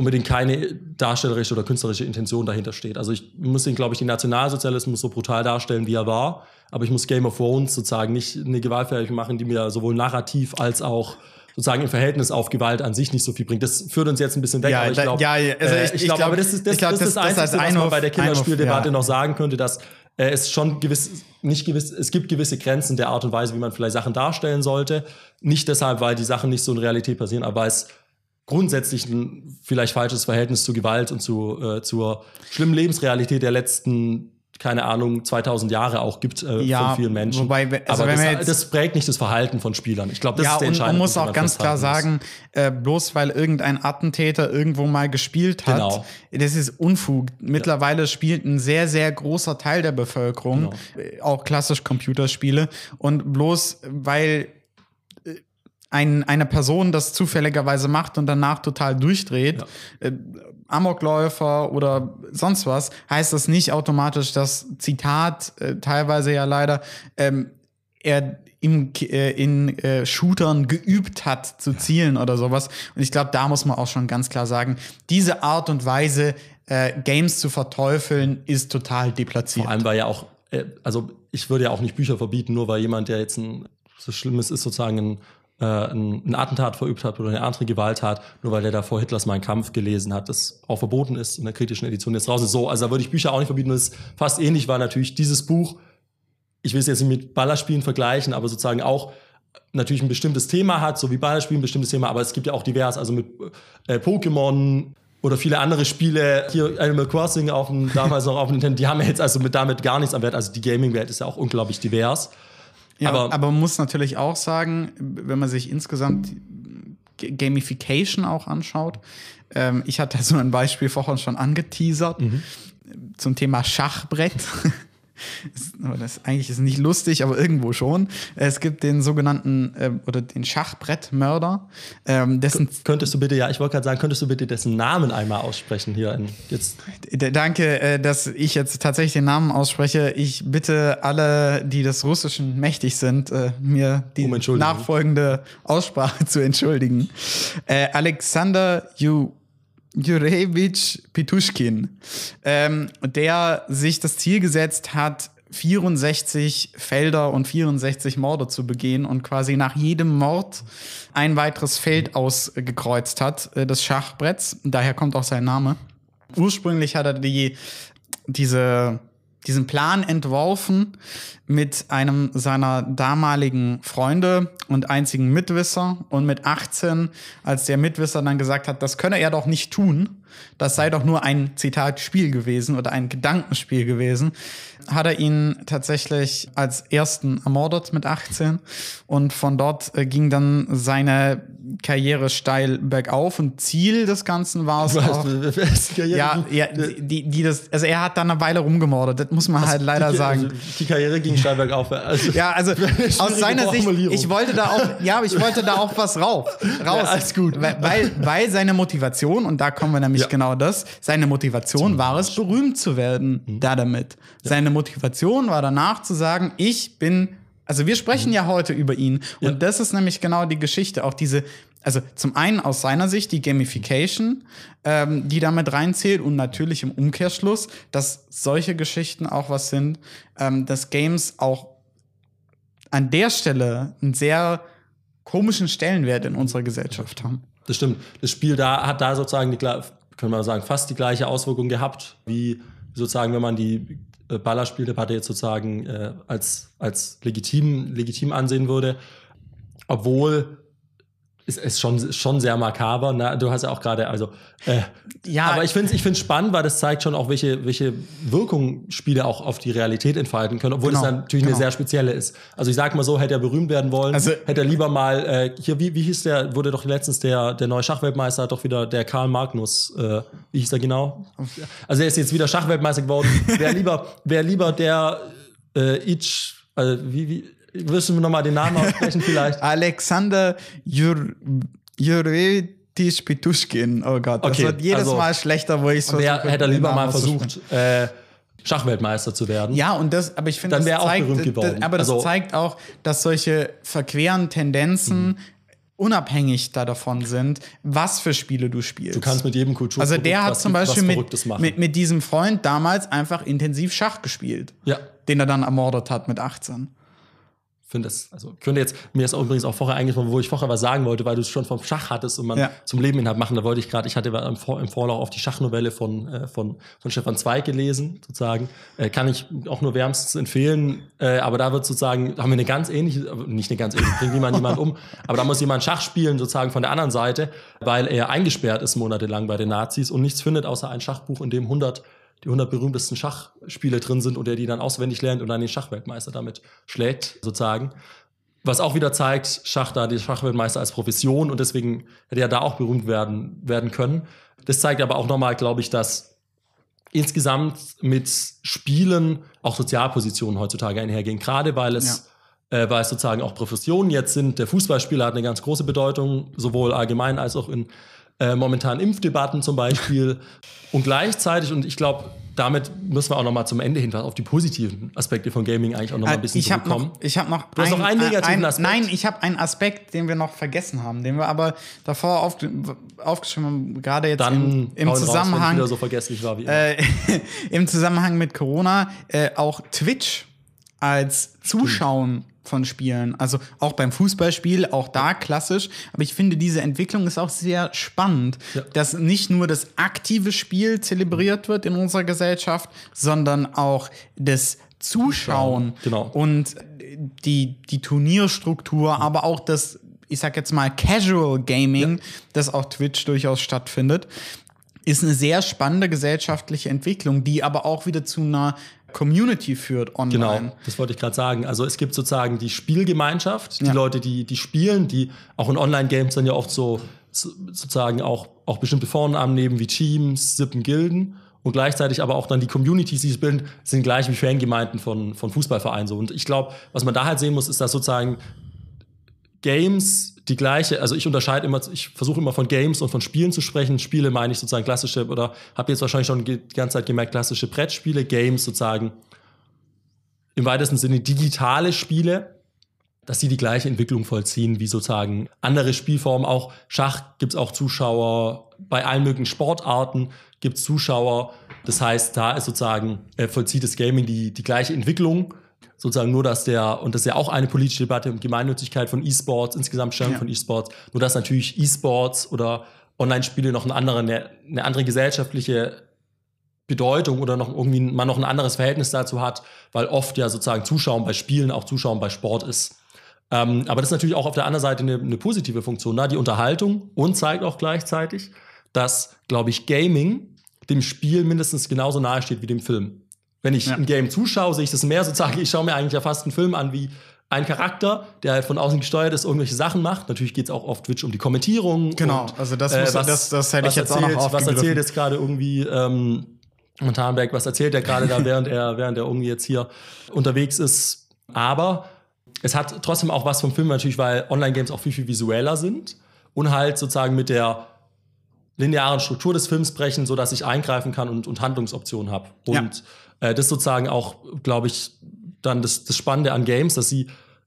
unbedingt keine darstellerische oder künstlerische Intention dahinter steht. Also ich muss ihn, glaube ich, den Nationalsozialismus so brutal darstellen, wie er war, aber ich muss Game of Thrones sozusagen nicht eine Gewaltverherrlichung machen, die mir sowohl narrativ als auch sozusagen im Verhältnis auf Gewalt an sich nicht so viel bringt. Das führt uns jetzt ein bisschen weg, ja, aber ich glaube, ja, ja, also ich, äh, ich, glaube, aber das ist das, glaub, das, das, das, das Einzige, was man bei der Killerspieldebatte ja. noch sagen könnte, dass äh, es schon gewiss, nicht gewiss, es gibt gewisse Grenzen der Art und Weise, wie man vielleicht Sachen darstellen sollte. Nicht deshalb, weil die Sachen nicht so in Realität passieren, aber weil es grundsätzlich ein vielleicht falsches Verhältnis zu Gewalt und zu, äh, zur schlimmen Lebensrealität der letzten keine Ahnung, 2000 Jahre auch gibt äh, ja, von vielen Menschen. Wobei, also Aber das, das, prägt nicht das Verhalten von Spielern. Ich glaube, das ja, ist der entscheidende Man muss auch ganz klar sagen, äh, bloß weil irgendein Attentäter irgendwo mal gespielt hat, genau. das ist Unfug. Mittlerweile ja. spielt ein sehr, sehr großer Teil der Bevölkerung genau. Äh, auch klassisch Computerspiele. Und bloß weil ein, eine Person das zufälligerweise macht und danach total durchdreht, ja. äh, Amokläufer oder sonst was, heißt das nicht automatisch, dass Zitat äh, teilweise ja leider ähm, er im, äh, in äh, Shootern geübt hat zu zielen oder sowas. Und ich glaube, da muss man auch schon ganz klar sagen, diese Art und Weise, äh, Games zu verteufeln, ist total deplatziert. Vor allem, weil ja auch, äh, also ich würde ja auch nicht Bücher verbieten, nur weil jemand, der jetzt ein so Schlimmes ist, sozusagen ein äh, ein, Attentat verübt hat oder eine andere Gewalttat, nur weil der davor Hitlers Mein Kampf gelesen hat, das auch verboten ist in der kritischen Edition jetzt raus ist. So, also da würde ich Bücher auch nicht verbieten. Das ist fast ähnlich, weil natürlich dieses Buch, ich will es jetzt nicht mit Ballerspielen vergleichen, aber sozusagen auch natürlich ein bestimmtes Thema hat, so wie Ballerspielen ein bestimmtes Thema, aber es gibt ja auch divers, also mit äh, Pokémon oder viele andere Spiele, hier Animal Crossing auf dem, damals noch auf dem Nintendo, die haben ja jetzt also mit damit gar nichts am Wert. Also die Gaming-Welt ist ja auch unglaublich divers. Ja, aber, aber man muss natürlich auch sagen, wenn man sich insgesamt Gamification auch anschaut, ähm, ich hatte so ein Beispiel vorhin schon angeteasert mhm. zum Thema Schachbrett. das eigentlich ist nicht lustig, aber irgendwo schon. Es gibt den sogenannten äh, oder den Schachbrettmörder. Ähm, dessen könntest du bitte, ja, ich wollte gerade sagen, könntest du bitte dessen Namen einmal aussprechen hier in, jetzt? Danke, äh, dass ich jetzt tatsächlich den Namen ausspreche. Ich bitte alle, die des Russischen mächtig sind, äh, mir die um nachfolgende Aussprache zu entschuldigen. Äh, Alexander Yu Jurevich Pitushkin, ähm, der sich das Ziel gesetzt hat, 64 Felder und 64 Morde zu begehen und quasi nach jedem Mord ein weiteres Feld ausgekreuzt hat, äh, des Schachbretts. Daher kommt auch sein Name. Ursprünglich hat er die, diese diesen Plan entworfen mit einem seiner damaligen Freunde und einzigen Mitwisser. Und mit 18, als der Mitwisser dann gesagt hat, das könne er doch nicht tun, das sei doch nur ein Zitat Spiel gewesen oder ein Gedankenspiel gewesen, hat er ihn tatsächlich als ersten ermordet mit 18 und von dort äh, ging dann seine Karriere steil bergauf und Ziel des Ganzen war es auch, ja, ja, die, die das, also er hat dann eine Weile rumgemordet, das muss man also halt leider die, sagen. Also die Karriere ging steil bergauf. Also ja, also aus seiner Sicht, ich wollte da auch, ja, ich wollte da auch was rauf, raus. Ja, alles gut. Weil, weil seine Motivation, und da kommen wir nämlich ja. genau das, seine Motivation war es, berühmt zu werden, mhm. da damit. Seine Motivation war danach zu sagen, ich bin also wir sprechen mhm. ja heute über ihn und ja. das ist nämlich genau die Geschichte, auch diese, also zum einen aus seiner Sicht die Gamification, ähm, die damit reinzählt und natürlich im Umkehrschluss, dass solche Geschichten auch was sind, ähm, dass Games auch an der Stelle einen sehr komischen Stellenwert in unserer Gesellschaft haben. Das stimmt. Das Spiel da hat da sozusagen die können wir sagen, fast die gleiche Auswirkung gehabt, wie sozusagen, wenn man die Ballerspieldebatte jetzt sozusagen äh, als, als legitim, legitim ansehen würde. Obwohl ist, ist schon, schon sehr makaber. Ne? Du hast ja auch gerade, also. Äh, ja. Aber ich finde es ich find's spannend, weil das zeigt schon auch, welche, welche Wirkung Spiele auch auf die Realität entfalten können, obwohl genau, es dann natürlich genau. eine sehr spezielle ist. Also ich sag mal so, hätte er berühmt werden wollen, also, hätte er lieber mal, äh, hier, wie, wie hieß der, wurde doch letztens der, der neue Schachweltmeister, hat doch wieder der Karl Magnus, äh, wie hieß der genau? Also er ist jetzt wieder Schachweltmeister geworden. Wäre lieber, wär lieber der äh, Itch, also wie, wie, Wirst du mir nochmal den Namen aussprechen vielleicht? Alexander Jur Juretisch Pituschkin. Oh Gott, das okay, wird jedes also, Mal schlechter, wo ich es versuche. Hätte er lieber mal versucht, äh, Schachweltmeister zu werden. Ja, und das, aber ich finde, das auch zeigt, berühmt geworden. Das, aber das also, zeigt auch, dass solche verqueren Tendenzen mhm. unabhängig da davon sind, was für Spiele du spielst. Du kannst mit jedem Kultur Also der hat zum Beispiel mit, mit, mit, diesem Freund damals einfach intensiv Schach gespielt. Ja. Den er dann ermordet hat mit 18 finde das, also könnte jetzt, mir ist auch übrigens auch vorher eigentlich, wo ich vorher was sagen wollte, weil du es schon vom Schach hattest und man ja. zum Leben inhalt machen, da wollte ich gerade, ich hatte im Vorlauf auf die Schachnovelle von, äh, von, von Stefan Zweig gelesen, sozusagen, äh, kann ich auch nur wärmstens empfehlen, äh, aber da wird sozusagen, haben wir eine ganz ähnliche, nicht eine ganz ähnliche, bringt niemand jemand um, aber da muss jemand Schach spielen, sozusagen von der anderen Seite, weil er eingesperrt ist monatelang bei den Nazis und nichts findet, außer ein Schachbuch, in dem 100 die 100 berühmtesten Schachspiele drin sind und er die dann auswendig lernt und dann den Schachweltmeister damit schlägt, sozusagen. Was auch wieder zeigt, Schach da, die Schachweltmeister als Profession und deswegen hätte er da auch berühmt werden, werden können. Das zeigt aber auch nochmal, glaube ich, dass insgesamt mit Spielen auch Sozialpositionen heutzutage einhergehen, gerade weil es ja. äh, weil es sozusagen auch Professionen jetzt sind. Der Fußballspieler hat eine ganz große Bedeutung, sowohl allgemein als auch in äh, momentan Impfdebatten zum Beispiel. Und gleichzeitig, und ich glaube, damit müssen wir auch noch mal zum Ende hin auf die positiven Aspekte von Gaming eigentlich auch noch mal ein bisschen ich zurückkommen. Noch, ich habe noch, du hast noch einen negativen ein, Aspekt. Nein, ich habe einen Aspekt, den wir noch vergessen haben, den wir aber davor auf, aufgeschrieben haben, gerade jetzt Dann im, im Zusammenhang raus, so vergesslich war wie äh, im Zusammenhang mit Corona äh, auch Twitch als Zuschauen von Spielen. Also auch beim Fußballspiel, auch da klassisch. Aber ich finde, diese Entwicklung ist auch sehr spannend, ja. dass nicht nur das aktive Spiel zelebriert wird in unserer Gesellschaft, sondern auch das Zuschauen genau. und die, die Turnierstruktur, aber auch das, ich sag jetzt mal, Casual Gaming, ja. das auch Twitch durchaus stattfindet, ist eine sehr spannende gesellschaftliche Entwicklung, die aber auch wieder zu einer Community führt online. Genau, das wollte ich gerade sagen. Also es gibt sozusagen die Spielgemeinschaft, die ja. Leute, die, die spielen, die auch in Online-Games dann ja oft so, so sozusagen auch, auch bestimmte Formen annehmen wie Teams, Sippen, Gilden und gleichzeitig aber auch dann die Communities, die es bilden, sind gleich wie Fangemeinden von, von Fußballvereinen so. Und ich glaube, was man da halt sehen muss, ist, dass sozusagen Games die gleiche, also ich unterscheide immer, ich versuche immer von Games und von Spielen zu sprechen. Spiele meine ich sozusagen klassische, oder habe jetzt wahrscheinlich schon die ganze Zeit gemerkt, klassische Brettspiele, Games sozusagen im weitesten Sinne digitale Spiele, dass sie die gleiche Entwicklung vollziehen wie sozusagen andere Spielformen. Auch Schach gibt es auch Zuschauer, bei allen möglichen Sportarten gibt es Zuschauer. Das heißt, da ist sozusagen, äh, vollzieht das Gaming die, die gleiche Entwicklung sozusagen nur, dass der, und das ist ja auch eine politische Debatte um Gemeinnützigkeit von E-Sports, insgesamt Stand ja. von E-Sports, nur dass natürlich E-Sports oder Online-Spiele noch eine andere, eine, eine andere gesellschaftliche Bedeutung oder noch irgendwie man noch ein anderes Verhältnis dazu hat, weil oft ja sozusagen Zuschauen bei Spielen auch Zuschauen bei Sport ist. Ähm, aber das ist natürlich auch auf der anderen Seite eine, eine positive Funktion, ne? die Unterhaltung und zeigt auch gleichzeitig, dass, glaube ich, Gaming dem Spiel mindestens genauso nahe steht wie dem Film. Wenn ich ja. ein Game zuschaue, sehe ich das mehr sozusagen, ich schaue mir eigentlich ja fast einen Film an wie ein Charakter, der halt von außen gesteuert ist, irgendwelche Sachen macht. Natürlich geht es auch auf Twitch um die Kommentierung. Genau, und, also das, muss, äh, was, das, das hätte ich jetzt erzählt, auch noch Was erzählt jetzt gerade irgendwie ähm, Montanberg, was erzählt er gerade da, während er, während er irgendwie jetzt hier unterwegs ist. Aber es hat trotzdem auch was vom Film natürlich, weil Online-Games auch viel, viel visueller sind und halt sozusagen mit der linearen Struktur des Films brechen, sodass ich eingreifen kann und, und Handlungsoptionen habe. Und ja. Äh, das ist sozusagen auch, glaube ich, dann das, das Spannende an Games, dass sie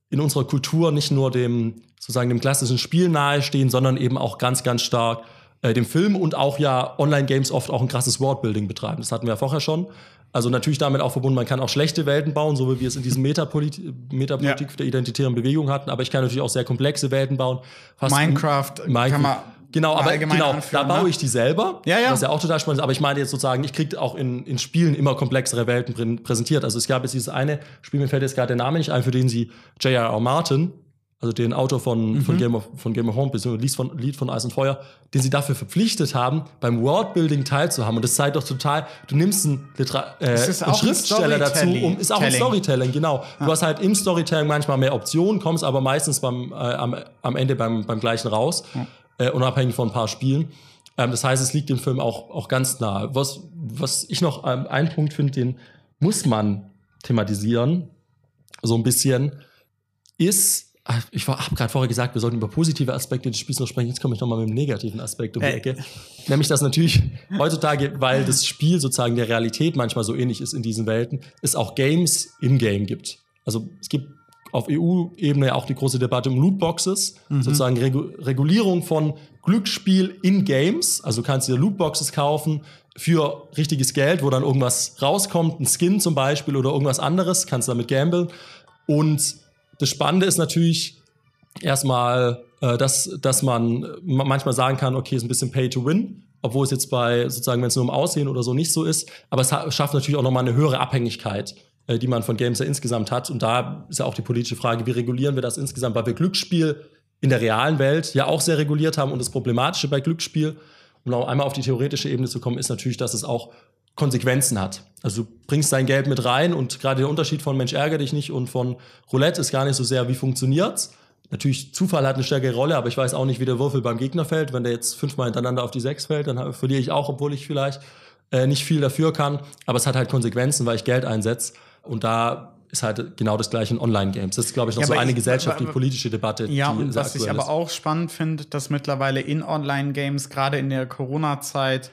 in unserer Kultur nicht nur dem sozusagen dem klassischen Spiel nahestehen, sondern eben auch ganz, ganz stark äh, dem Film und auch ja Online-Games oft auch ein krasses Worldbuilding betreiben. Das hatten wir ja vorher schon. Also natürlich damit auch verbunden, man kann auch schlechte Welten bauen, so wie wir es in diesem Metapolit Metapolitik ja. der identitären Bewegung hatten, aber ich kann natürlich auch sehr komplexe Welten bauen. Minecraft, Minecraft kann man Genau, aber genau, anführen, da baue ne? ich die selber. Ja, ja. Was ja auch total spannend ist. Aber ich meine jetzt sozusagen, ich kriege auch in, in Spielen immer komplexere Welten prä- präsentiert. Also es gab jetzt dieses eine Spiel, mir fällt jetzt gerade der Name nicht ein, für den sie J.R.R. Martin, also den Autor von, Mhm. von, Game of, von Game of Home, beziehungsweise Lied von, Lied von Eis und Feuer, den sie dafür verpflichtet haben, beim Worldbuilding teilzuhaben. Und das zeigt doch total, du nimmst einen, Liter äh, einen ein Schriftsteller dazu, um, ist auch ein Storytelling. Genau. Du hast halt im Storytelling manchmal mehr Optionen, kommst aber meistens beim, äh, am, am Ende beim, beim gleichen raus, äh, unabhängig von ein paar Spielen. Ähm, das heißt, es liegt dem Film auch, auch ganz nahe. Was, was ich noch ähm, einen Punkt finde, den muss man thematisieren, so ein bisschen, ist, ah, ich habe gerade vorher gesagt, wir sollten über positive Aspekte des Spiels noch sprechen, jetzt komme ich nochmal mit dem negativen Aspekt um die Äh. Ecke. Nämlich, dass natürlich heutzutage, weil das Spiel sozusagen der Realität manchmal so ähnlich ist in diesen Welten, es auch Games im Game gibt. Also es gibt auf EU-Ebene auch die große Debatte um Lootboxes, sozusagen Regu Regulierung von Glücksspiel in Games. Also du kannst dir Lootboxes kaufen für richtiges Geld, wo dann irgendwas rauskommt, ein Skin zum Beispiel oder irgendwas anderes, kannst damit gamblen. Und das Spannende ist natürlich erstmal, äh, dass, dass man ma- manchmal sagen kann, okay, ist ein bisschen Pay to Win, obwohl es jetzt bei, sozusagen, wenn es nur um Aussehen oder so nicht so ist. Aber es ha- schafft natürlich auch nochmal eine höhere Abhängigkeit, äh, die man von Games ja insgesamt hat. Und da ist ja auch die politische Frage, wie regulieren wir das insgesamt, weil wir Glücksspiel in der realen Welt ja auch sehr reguliert haben. Und das Problematische bei Glücksspiel, um noch einmal auf die theoretische Ebene zu kommen, ist natürlich, dass es auch Konsequenzen hat. Also du bringst dein Geld mit rein und gerade der Unterschied von Mensch ärgere dich nicht und von Roulette ist gar nicht so sehr, wie funktioniert's. Natürlich, Zufall hat eine stärkere Rolle, aber ich weiß auch nicht, wie der Würfel beim Gegner fällt. Wenn der jetzt fünfmal hintereinander auf die sechs fällt, dann verliere ich auch, obwohl ich vielleicht äh, nicht viel dafür kann. Aber es hat halt Konsequenzen, weil ich Geld einsetze. Und da ist halt genau das gleiche in Online-Games. Das ist, glaube ich, noch Ja, so eine ich- gesellschaftliche, politische Debatte. Ja, die und was ich aber ist. auch spannend finde, dass mittlerweile in Online-Games, gerade in der Corona-Zeit,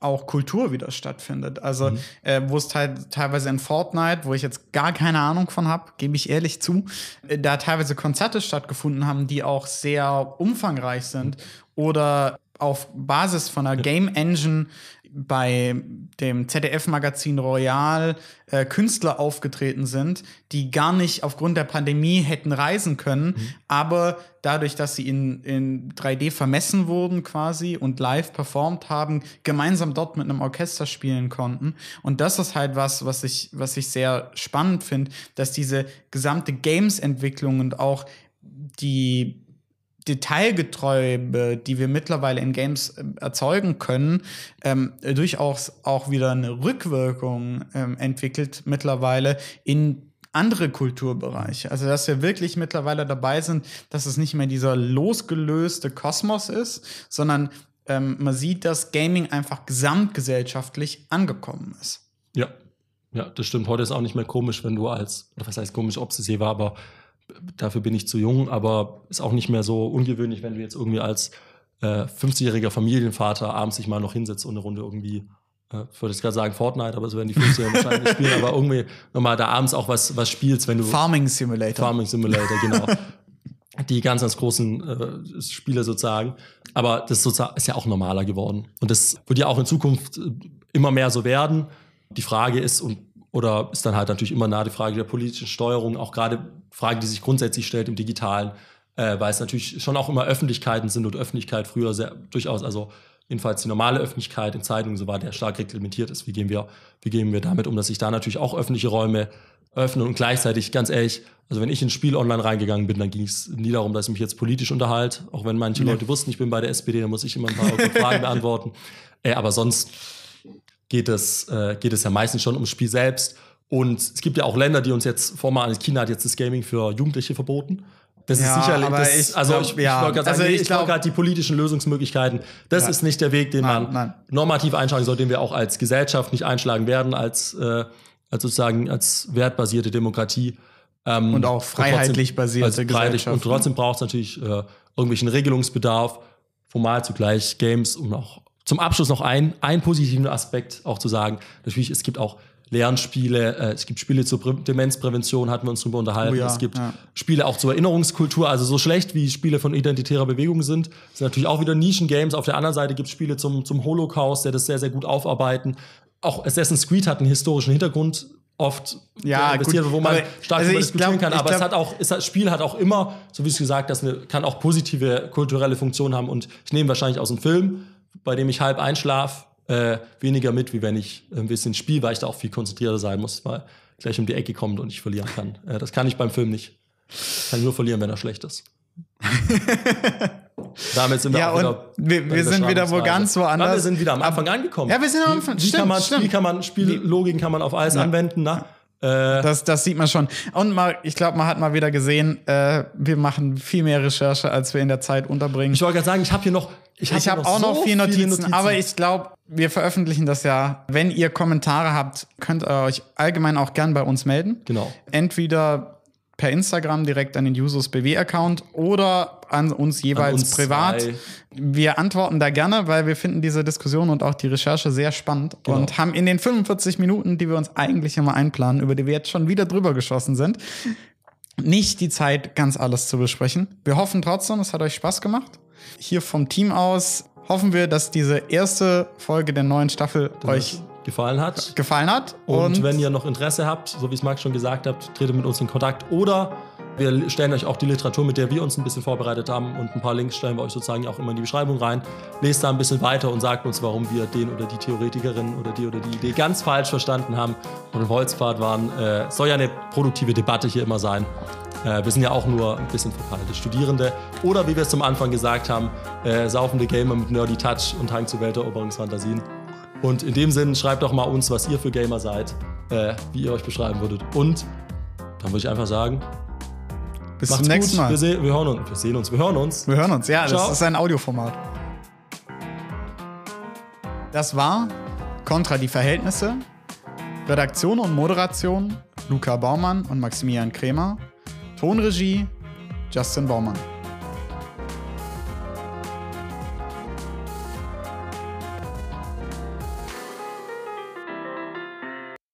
auch Kultur wieder stattfindet. Also, Mhm. äh, wo es teil teilweise in Fortnite, wo ich jetzt gar keine Ahnung von habe, gebe ich ehrlich zu, äh, da teilweise Konzerte stattgefunden haben, die auch sehr umfangreich sind oder auf Basis von einer Game Engine bei dem ZDF-Magazin Royal äh, Künstler aufgetreten sind, die gar nicht aufgrund der Pandemie hätten reisen können, aber dadurch, dass sie in, in 3D vermessen wurden quasi und live performt haben, gemeinsam dort mit einem Orchester spielen konnten. Und das ist halt was, was ich, was ich sehr spannend finde, dass diese gesamte Games-Entwicklung und auch die Detailgetreue, die wir mittlerweile in Games äh, erzeugen können, ähm, durchaus auch wieder eine Rückwirkung ähm, entwickelt mittlerweile in andere Kulturbereiche. Also, dass wir wirklich mittlerweile dabei sind, dass es nicht mehr dieser losgelöste Kosmos ist, sondern ähm, man sieht, dass Gaming einfach gesamtgesellschaftlich angekommen ist. Ja, ja, das stimmt. Heute ist auch nicht mehr komisch, wenn du als, oder was heißt komisch, ob es je war, aber dafür bin ich zu jung, aber ist auch nicht mehr so ungewöhnlich, wenn du jetzt irgendwie als äh, 50-jähriger Familienvater abends sich mal noch hinsetzt und eine Runde irgendwie, äh, ich würde jetzt gerade sagen Fortnite, aber so werden die 50-Jährigen wahrscheinlich spielen, aber irgendwie nochmal da abends auch was, was spielst, wenn du Farming Simulator. Farming Simulator, genau. Die ganz, ganz großen äh, Spiele sozusagen. Aber das ist ja auch normaler geworden. Und das wird ja auch in Zukunft äh, immer mehr so werden. Die Frage ist, und, oder ist dann halt natürlich immer nah die Frage der politischen Steuerung, auch gerade Frage, die sich grundsätzlich stellt im Digitalen, äh, weil es natürlich schon auch immer Öffentlichkeiten sind und Öffentlichkeit früher sehr durchaus, also jedenfalls die normale Öffentlichkeit in Zeitungen so war, der stark reglementiert ist. Wie gehen wir, wie gehen wir damit um, dass sich da natürlich auch öffentliche Räume öffnen und gleichzeitig, ganz ehrlich, also wenn ich ins Spiel online reingegangen bin, dann ging es nie darum, dass ich mich jetzt politisch unterhalte, auch wenn manche Nee. Leute wussten, ich bin bei der SPD, dann muss ich immer ein paar Fragen beantworten. Äh, aber sonst geht es, äh, geht es ja meistens schon ums Spiel selbst. Und es gibt ja auch Länder, die uns jetzt, formal, China hat jetzt das Gaming für Jugendliche verboten. Das Ja, ist sicherlich, das, ich also glaub, ich, ich ja. wollte gerade sagen, Also nee, ich ich wollte glaub- gerade die politischen Lösungsmöglichkeiten, das Ja. ist nicht der Weg, den Nein, man nein. normativ einschlagen soll, den wir auch als Gesellschaft nicht einschlagen werden, als, äh, als sozusagen als wertbasierte Demokratie. Ähm, Und auch freiheitlich trotzdem- basierte als freiheitlich- Gesellschaft, Und trotzdem braucht es natürlich äh, irgendwelchen Regelungsbedarf, formal zugleich Games, um auch zum Abschluss noch ein, einen positiven Aspekt auch zu sagen. Natürlich, es gibt auch Lernspiele, äh, es gibt Spiele zur Prä Demenzprävention, hatten wir uns drüber unterhalten. Oh ja, es gibt ja. Spiele auch zur Erinnerungskultur, also so schlecht wie Spiele von identitärer Bewegung sind, sind natürlich auch wieder Nischen-Games. Auf der anderen Seite gibt es Spiele zum, zum Holocaust, der das sehr, sehr gut aufarbeiten. Auch Assassin's Creed hat einen historischen Hintergrund, oft Ja, investiert gut, wird, wo man aber- stark also diskutieren glaub- kann. Aber es glaub- hat auch, es hat, das Spiel hat auch immer, so wie es gesagt, das eine, kann auch positive kulturelle Funktionen haben. Und ich nehme wahrscheinlich aus dem Film, bei dem ich halb einschlaf, äh, weniger mit, wie wenn ich ein bisschen spiele, weil ich da auch viel konzentrierter sein muss, weil gleich um die Ecke kommt und ich verlieren kann. Äh, das kann ich beim Film nicht. Ich kann nur verlieren, wenn er schlecht ist. Damit sind wir Ja, wieder. wir- wir sind wieder wo ganz woanders. Ja, wir sind wieder am Anfang angekommen. Ja, wir sind am Wie- Anfang. Wie, Stimmt, kann man, stimmt. wie kann man Spiellogiken kann man auf alles anwenden? Na? Äh, Das, das sieht man schon. Und mal, ich glaube, man hat mal wieder gesehen, äh, wir machen viel mehr Recherche, als wir in der Zeit unterbringen. ich wollte gerade sagen, ich habe hier noch. Ich habe habe auch noch so vier viele Notizen, aber ich glaube, wir veröffentlichen das ja. Wenn ihr Kommentare habt, könnt ihr euch allgemein auch gern bei uns melden. Genau. Entweder per Instagram direkt an den Jusos BW-Account oder an uns jeweils uns privat. zwei. Wir antworten da gerne, weil wir finden diese Diskussion und auch die Recherche sehr spannend Genau. und haben in den 45 Minuten, die wir uns eigentlich immer einplanen, über die wir jetzt schon wieder drüber geschossen sind, nicht die Zeit, ganz alles zu besprechen. Wir hoffen trotzdem, es hat euch Spaß gemacht. Hier vom Team aus hoffen wir, dass diese erste Folge der neuen Staffel euch gefallen hat. gefallen hat. Und, wenn ihr noch Interesse habt, so wie es Max schon gesagt hat, tretet mit uns in Kontakt. Oder wir stellen euch auch die Literatur, mit der wir uns ein bisschen vorbereitet haben. Und ein paar Links stellen wir euch sozusagen auch immer in die Beschreibung rein. Lest da ein bisschen weiter und sagt uns, warum wir den oder die Theoretikerin oder die oder die Idee ganz falsch verstanden haben und im Holzpfad waren. Äh, soll ja eine produktive Debatte hier immer sein. Äh, wir sind ja auch nur ein bisschen verpeilte Studierende. Oder wie wir es zum Anfang gesagt haben, äh, saufende Gamer mit Nerdy Touch und Hang zu Welteroberungsfantasien. Und in dem Sinn, schreibt doch mal uns, was ihr für Gamer seid, äh, wie ihr euch beschreiben würdet. Und dann würde ich einfach sagen, bis zum nächsten gut. Mal. Wir, se wir hören uns. Wir sehen uns. Wir hören uns. Wir hören uns. Ja, Ciao. das ist ein Audioformat. Das war Contra die Verhältnisse. Redaktion und Moderation Luca Baumann und Maximilian Kremer. Tonregie Justin Baumann.